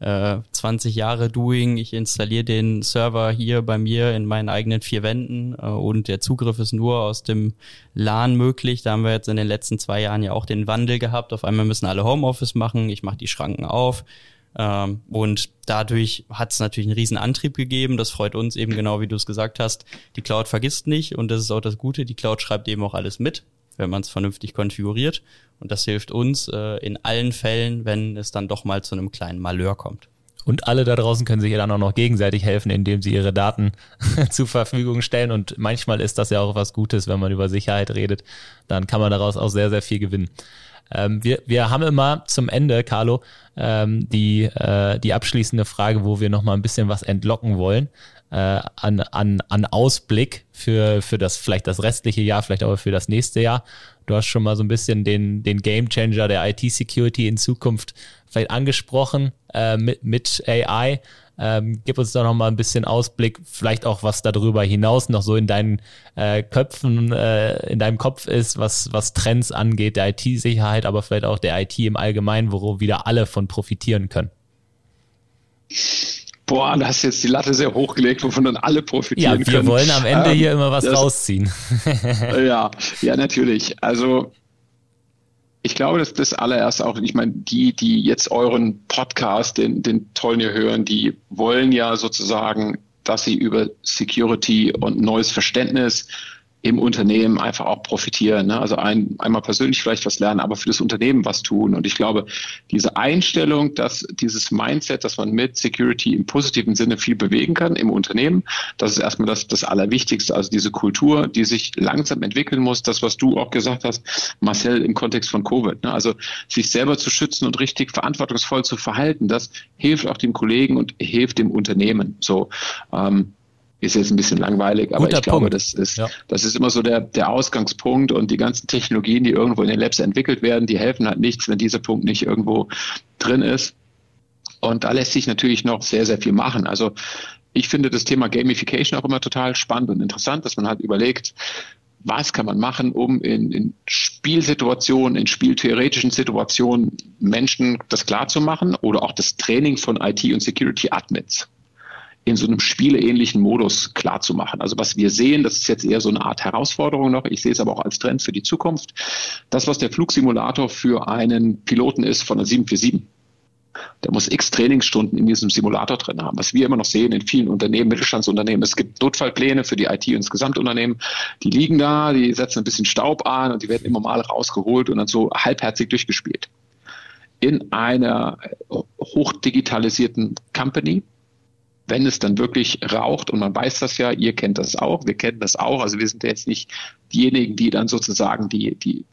äh, 20 Jahre Doing, ich installiere den Server hier bei mir in meinen eigenen vier Wänden äh, und der Zugriff ist nur aus dem LAN möglich. Da haben wir jetzt in den letzten zwei Jahren ja auch den Wandel gehabt. Auf einmal müssen alle Homeoffice machen, ich mache die Schranken auf. Ähm, und dadurch hat es natürlich einen riesen Antrieb gegeben. Das freut uns eben genau, wie du es gesagt hast. Die Cloud vergisst nicht und das ist auch das Gute. Die Cloud schreibt eben auch alles mit wenn man es vernünftig konfiguriert. Und das hilft uns äh, in allen Fällen, wenn es dann doch mal zu einem kleinen Malheur kommt. Und alle da draußen können sich ja dann auch noch gegenseitig helfen, indem sie ihre Daten <laughs> zur Verfügung stellen. Und manchmal ist das ja auch was Gutes, wenn man über Sicherheit redet. Dann kann man daraus auch sehr, sehr viel gewinnen. Ähm, wir, wir haben immer zum Ende, Carlo, ähm, die, äh, die abschließende Frage, wo wir noch mal ein bisschen was entlocken wollen äh, an, an, an Ausblick für, für das vielleicht das restliche Jahr, vielleicht auch für das nächste Jahr. Du hast schon mal so ein bisschen den, den Game Changer der IT-Security in Zukunft vielleicht angesprochen äh, mit, mit AI. Ähm, gib uns da noch mal ein bisschen Ausblick, vielleicht auch was darüber hinaus noch so in deinen äh, Köpfen, äh, in deinem Kopf ist, was, was Trends angeht, der IT-Sicherheit, aber vielleicht auch der IT im Allgemeinen, worum wieder alle von profitieren können. Boah, da hast jetzt die Latte sehr hochgelegt, wovon dann alle profitieren ja, wir können. wollen am Ende ähm, hier immer was das, rausziehen. <laughs> ja, ja, natürlich. Also ich glaube, dass das allererst auch, ich meine, die, die jetzt euren Podcast, den, den tollen ihr hören, die wollen ja sozusagen, dass sie über Security und neues Verständnis im Unternehmen einfach auch profitieren. Ne? Also ein, einmal persönlich vielleicht was lernen, aber für das Unternehmen was tun. Und ich glaube, diese Einstellung, dass dieses Mindset, dass man mit Security im positiven Sinne viel bewegen kann im Unternehmen, das ist erstmal das, das Allerwichtigste. Also diese Kultur, die sich langsam entwickeln muss, das, was du auch gesagt hast, Marcel, im Kontext von Covid. Ne? Also sich selber zu schützen und richtig verantwortungsvoll zu verhalten, das hilft auch dem Kollegen und hilft dem Unternehmen. So, ähm, ist jetzt ein bisschen langweilig, aber Guter ich glaube, das ist, ja. das ist immer so der, der Ausgangspunkt und die ganzen Technologien, die irgendwo in den Labs entwickelt werden, die helfen halt nichts, wenn dieser Punkt nicht irgendwo drin ist. Und da lässt sich natürlich noch sehr, sehr viel machen. Also ich finde das Thema Gamification auch immer total spannend und interessant, dass man halt überlegt, was kann man machen, um in, in Spielsituationen, in spieltheoretischen Situationen Menschen das klarzumachen oder auch das Training von IT und Security Admins in so einem spieleähnlichen Modus klar zu machen. Also was wir sehen, das ist jetzt eher so eine Art Herausforderung noch. Ich sehe es aber auch als Trend für die Zukunft. Das, was der Flugsimulator für einen Piloten ist von der 747, der muss x Trainingsstunden in diesem Simulator drin haben. Was wir immer noch sehen in vielen Unternehmen, Mittelstandsunternehmen, es gibt Notfallpläne für die IT und das Gesamtunternehmen. Die liegen da, die setzen ein bisschen Staub an und die werden immer mal rausgeholt und dann so halbherzig durchgespielt. In einer hochdigitalisierten Company wenn es dann wirklich raucht, und man weiß das ja, ihr kennt das auch, wir kennen das auch, also wir sind jetzt nicht diejenigen, die dann sozusagen die, die,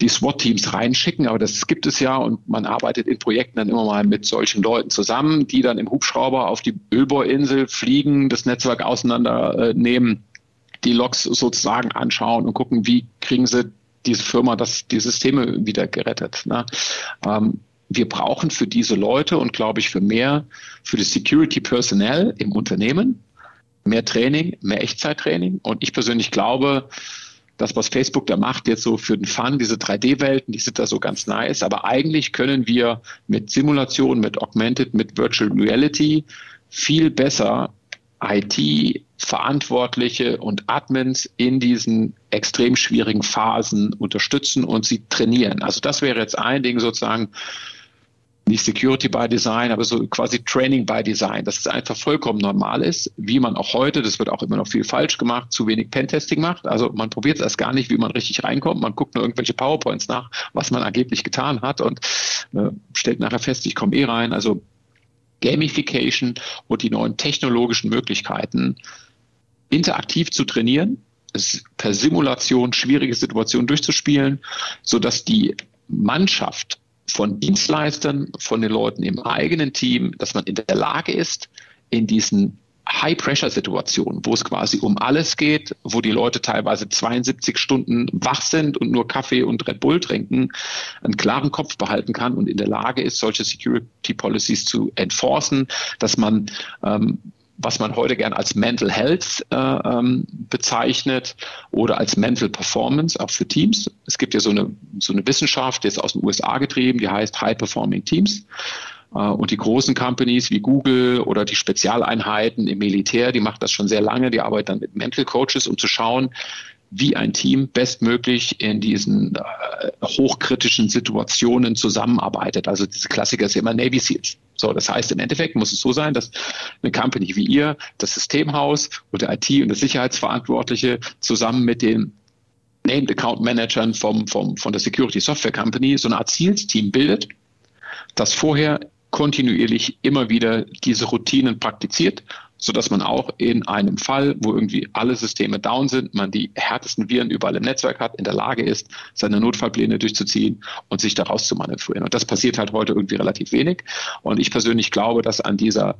die SWAT-Teams reinschicken, aber das gibt es ja und man arbeitet in Projekten dann immer mal mit solchen Leuten zusammen, die dann im Hubschrauber auf die Ölbohrinsel fliegen, das Netzwerk auseinandernehmen, die Logs sozusagen anschauen und gucken, wie kriegen sie diese Firma das, die Systeme wieder gerettet. Ne? Ähm, wir brauchen für diese Leute und glaube ich für mehr, für das Security Personnel im Unternehmen, mehr Training, mehr Echtzeittraining. Und ich persönlich glaube, das, was Facebook da macht, jetzt so für den Fun, diese 3D-Welten, die sind da so ganz nice. Aber eigentlich können wir mit Simulation, mit Augmented, mit Virtual Reality viel besser IT-Verantwortliche und Admins in diesen extrem schwierigen Phasen unterstützen und sie trainieren. Also das wäre jetzt ein Ding sozusagen, nicht Security by Design, aber so quasi Training by Design, dass es einfach vollkommen normal ist, wie man auch heute, das wird auch immer noch viel falsch gemacht, zu wenig Pentesting macht. Also man probiert es erst gar nicht, wie man richtig reinkommt. Man guckt nur irgendwelche PowerPoints nach, was man angeblich getan hat und äh, stellt nachher fest, ich komme eh rein. Also Gamification und die neuen technologischen Möglichkeiten, interaktiv zu trainieren, per Simulation schwierige Situationen durchzuspielen, sodass die Mannschaft von Dienstleistern, von den Leuten im eigenen Team, dass man in der Lage ist, in diesen High-Pressure-Situationen, wo es quasi um alles geht, wo die Leute teilweise 72 Stunden wach sind und nur Kaffee und Red Bull trinken, einen klaren Kopf behalten kann und in der Lage ist, solche Security Policies zu enforcen, dass man ähm, was man heute gern als Mental Health äh, ähm, bezeichnet oder als Mental Performance, auch für Teams. Es gibt ja so eine, so eine Wissenschaft, die ist aus den USA getrieben, die heißt High Performing Teams. Äh, und die großen Companies wie Google oder die Spezialeinheiten im Militär, die machen das schon sehr lange, die arbeiten dann mit Mental Coaches, um zu schauen, wie ein Team bestmöglich in diesen äh, hochkritischen Situationen zusammenarbeitet. Also diese Klassiker ist immer Navy SEALs. So, das heißt, im Endeffekt muss es so sein, dass eine Company wie ihr, das Systemhaus und der IT und der Sicherheitsverantwortliche zusammen mit den Named Account Managern vom, vom, von der Security Software Company so eine Art SEALs-Team bildet, das vorher kontinuierlich immer wieder diese Routinen praktiziert so dass man auch in einem Fall, wo irgendwie alle Systeme down sind, man die härtesten Viren überall im Netzwerk hat, in der Lage ist, seine Notfallpläne durchzuziehen und sich daraus zu manövrieren. Und das passiert halt heute irgendwie relativ wenig. Und ich persönlich glaube, dass an dieser,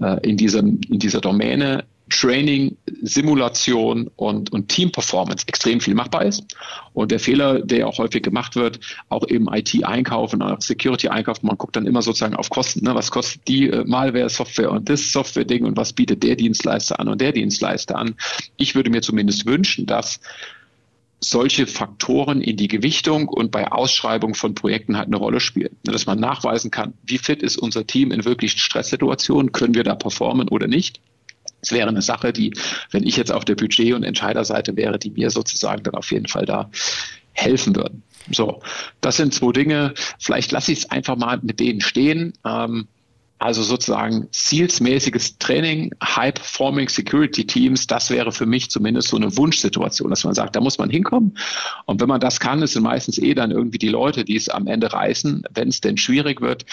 äh, in diesem, in dieser Domäne Training, Simulation und, und Team-Performance extrem viel machbar ist. Und der Fehler, der auch häufig gemacht wird, auch im IT-Einkauf und auch Security-Einkauf, man guckt dann immer sozusagen auf Kosten. Ne? Was kostet die äh, Malware-Software und das Software-Ding und was bietet der Dienstleister an und der Dienstleister an? Ich würde mir zumindest wünschen, dass solche Faktoren in die Gewichtung und bei Ausschreibung von Projekten halt eine Rolle spielen. Dass man nachweisen kann, wie fit ist unser Team in wirklichen Stresssituationen, können wir da performen oder nicht. Es wäre eine Sache, die, wenn ich jetzt auf der Budget- und Entscheiderseite wäre, die mir sozusagen dann auf jeden Fall da helfen würden. So, das sind zwei Dinge. Vielleicht lasse ich es einfach mal mit denen stehen. Ähm, also sozusagen zielsmäßiges Training, High-Performing Security Teams, das wäre für mich zumindest so eine Wunschsituation, dass man sagt, da muss man hinkommen. Und wenn man das kann, es sind meistens eh dann irgendwie die Leute, die es am Ende reißen, wenn es denn schwierig wird.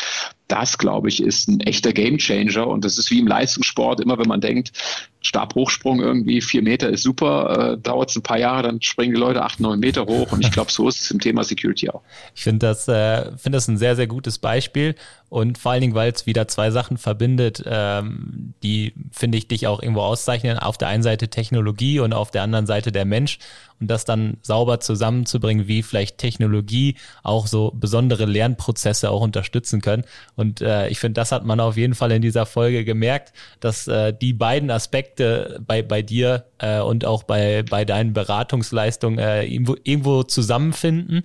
Das, glaube ich, ist ein echter Gamechanger. Und das ist wie im Leistungssport, immer wenn man denkt, Stabhochsprung irgendwie vier Meter ist super, äh, dauert es ein paar Jahre, dann springen die Leute acht, neun Meter hoch. Und ich glaube, so ist es im Thema Security auch. Ich finde das, äh, finde das ein sehr, sehr gutes Beispiel. Und vor allen Dingen, weil es wieder zwei Sachen verbindet, ähm, die, finde ich, dich auch irgendwo auszeichnen. Auf der einen Seite Technologie und auf der anderen Seite der Mensch. Und das dann sauber zusammenzubringen, wie vielleicht Technologie auch so besondere Lernprozesse auch unterstützen können. Und äh, ich finde, das hat man auf jeden Fall in dieser Folge gemerkt, dass äh, die beiden Aspekte bei, bei dir äh, und auch bei, bei deinen Beratungsleistungen äh, irgendwo, irgendwo zusammenfinden.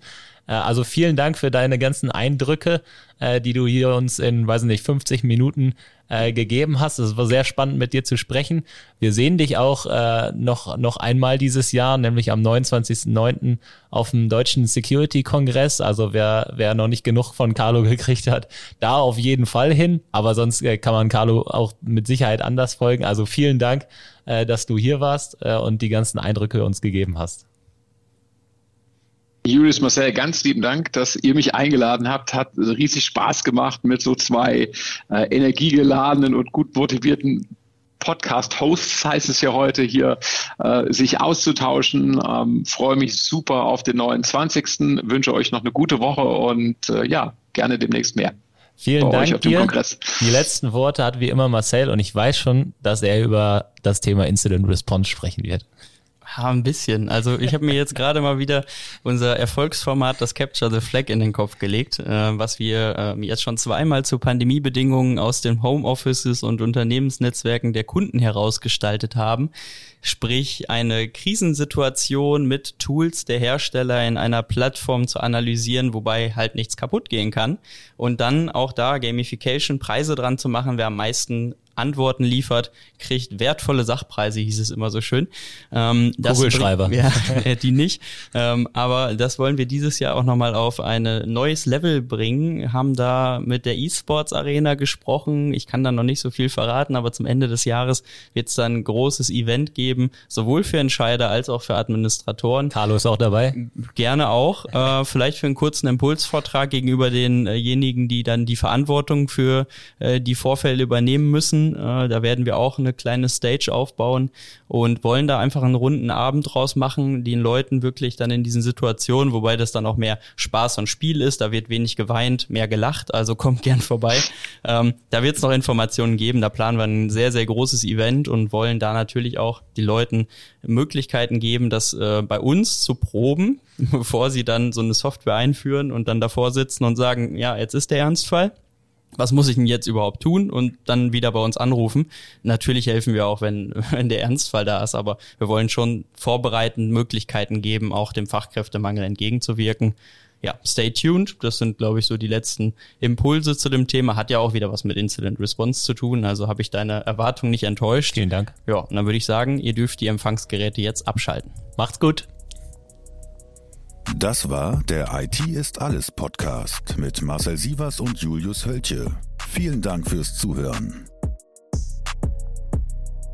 Äh, also vielen Dank für deine ganzen Eindrücke, äh, die du hier uns in, weiß nicht, 50 Minuten äh, gegeben hast. Es war sehr spannend, mit dir zu sprechen. Wir sehen dich auch noch, noch einmal dieses Jahr, nämlich am 29.09. auf dem Deutschen Security-Kongress. Also wer, wer noch nicht genug von Carlo <laughs> gekriegt hat, da auf jeden Fall hin. Aber sonst kann man Carlo auch mit Sicherheit anders folgen. Also vielen Dank, dass du hier warst und die ganzen Eindrücke uns gegeben hast. Julius Marcel, ganz lieben Dank, dass ihr mich eingeladen habt. Hat riesig Spaß gemacht mit so zwei äh, energiegeladenen und gut motivierten Podcast-Hosts heißt es ja heute hier, äh, sich auszutauschen. Ähm, freue mich super auf den 29. Wünsche euch noch eine gute Woche und äh, ja, gerne demnächst mehr. Vielen Dank dir. Die letzten Worte hat wie immer Marcel und ich weiß schon, dass er über das Thema Incident Response sprechen wird. Ja, ein bisschen. Also ich habe mir jetzt <laughs> gerade mal wieder unser Erfolgsformat, das Capture the Flag, in den Kopf gelegt, äh, was wir äh, jetzt schon zweimal zu Pandemiebedingungen aus den Homeoffices und Unternehmensnetzwerken der Kunden herausgestaltet haben. Sprich, eine Krisensituation mit Tools der Hersteller in einer Plattform zu analysieren, wobei halt nichts kaputt gehen kann. Und dann auch da Gamification, Preise dran zu machen, wer am meisten Antworten liefert, kriegt wertvolle Sachpreise, hieß es immer so schön. Ähm, Kugelschreiber. ja, <laughs> die nicht. Ähm, aber das wollen wir dieses Jahr auch nochmal auf ein neues Level bringen. Haben da mit der E-Sports Arena gesprochen. Ich kann da noch nicht so viel verraten, aber zum Ende des Jahres wird es dann ein großes Event geben, sowohl für Entscheider als auch für Administratoren. Carlo ist auch dabei. Gerne auch. Äh, vielleicht für einen kurzen Impulsvortrag gegenüber denjenigen, die dann die Verantwortung für äh, die Vorfälle übernehmen müssen äh, da werden wir auch eine kleine Stage aufbauen und wollen da einfach einen runden Abend draus machen, den Leuten wirklich dann in diesen Situationen, wobei das dann auch mehr Spaß und Spiel ist, da wird wenig geweint, mehr gelacht, also <laughs> kommt gern vorbei. Ähm, da wird es noch Informationen geben, da planen wir ein sehr, sehr großes Event und wollen da natürlich auch die Leuten Möglichkeiten geben, das äh, bei uns zu proben, <laughs> bevor sie dann so eine Software einführen und dann davor sitzen und sagen, ja, jetzt ist der Ernstfall was muss ich denn jetzt überhaupt tun und dann wieder bei uns anrufen. Natürlich helfen wir auch, wenn, <laughs> wenn der Ernstfall da ist, aber wir wollen schon vorbereitend Möglichkeiten geben, auch dem Fachkräftemangel entgegenzuwirken. Ja, stay tuned. Das sind, glaube ich, so die letzten Impulse zu dem Thema. Hat ja auch wieder was mit Incident Response zu tun. Also habe ich deine Erwartung nicht enttäuscht. Vielen Dank. Ja, und dann würde ich sagen, ihr dürft die Empfangsgeräte jetzt abschalten. Macht's gut. Das war der IT ist alles Podcast mit Marcel Sievers und Julius Hölche. Vielen Dank fürs Zuhören.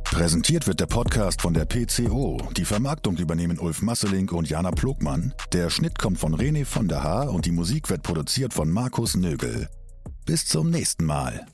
Präsentiert wird der Podcast von der PCO. Die Vermarktung übernehmen Ulf Masseling und Jana Plogmann. Der Schnitt kommt von René von der Haar und die Musik wird produziert von Markus Nögel. Bis zum nächsten Mal.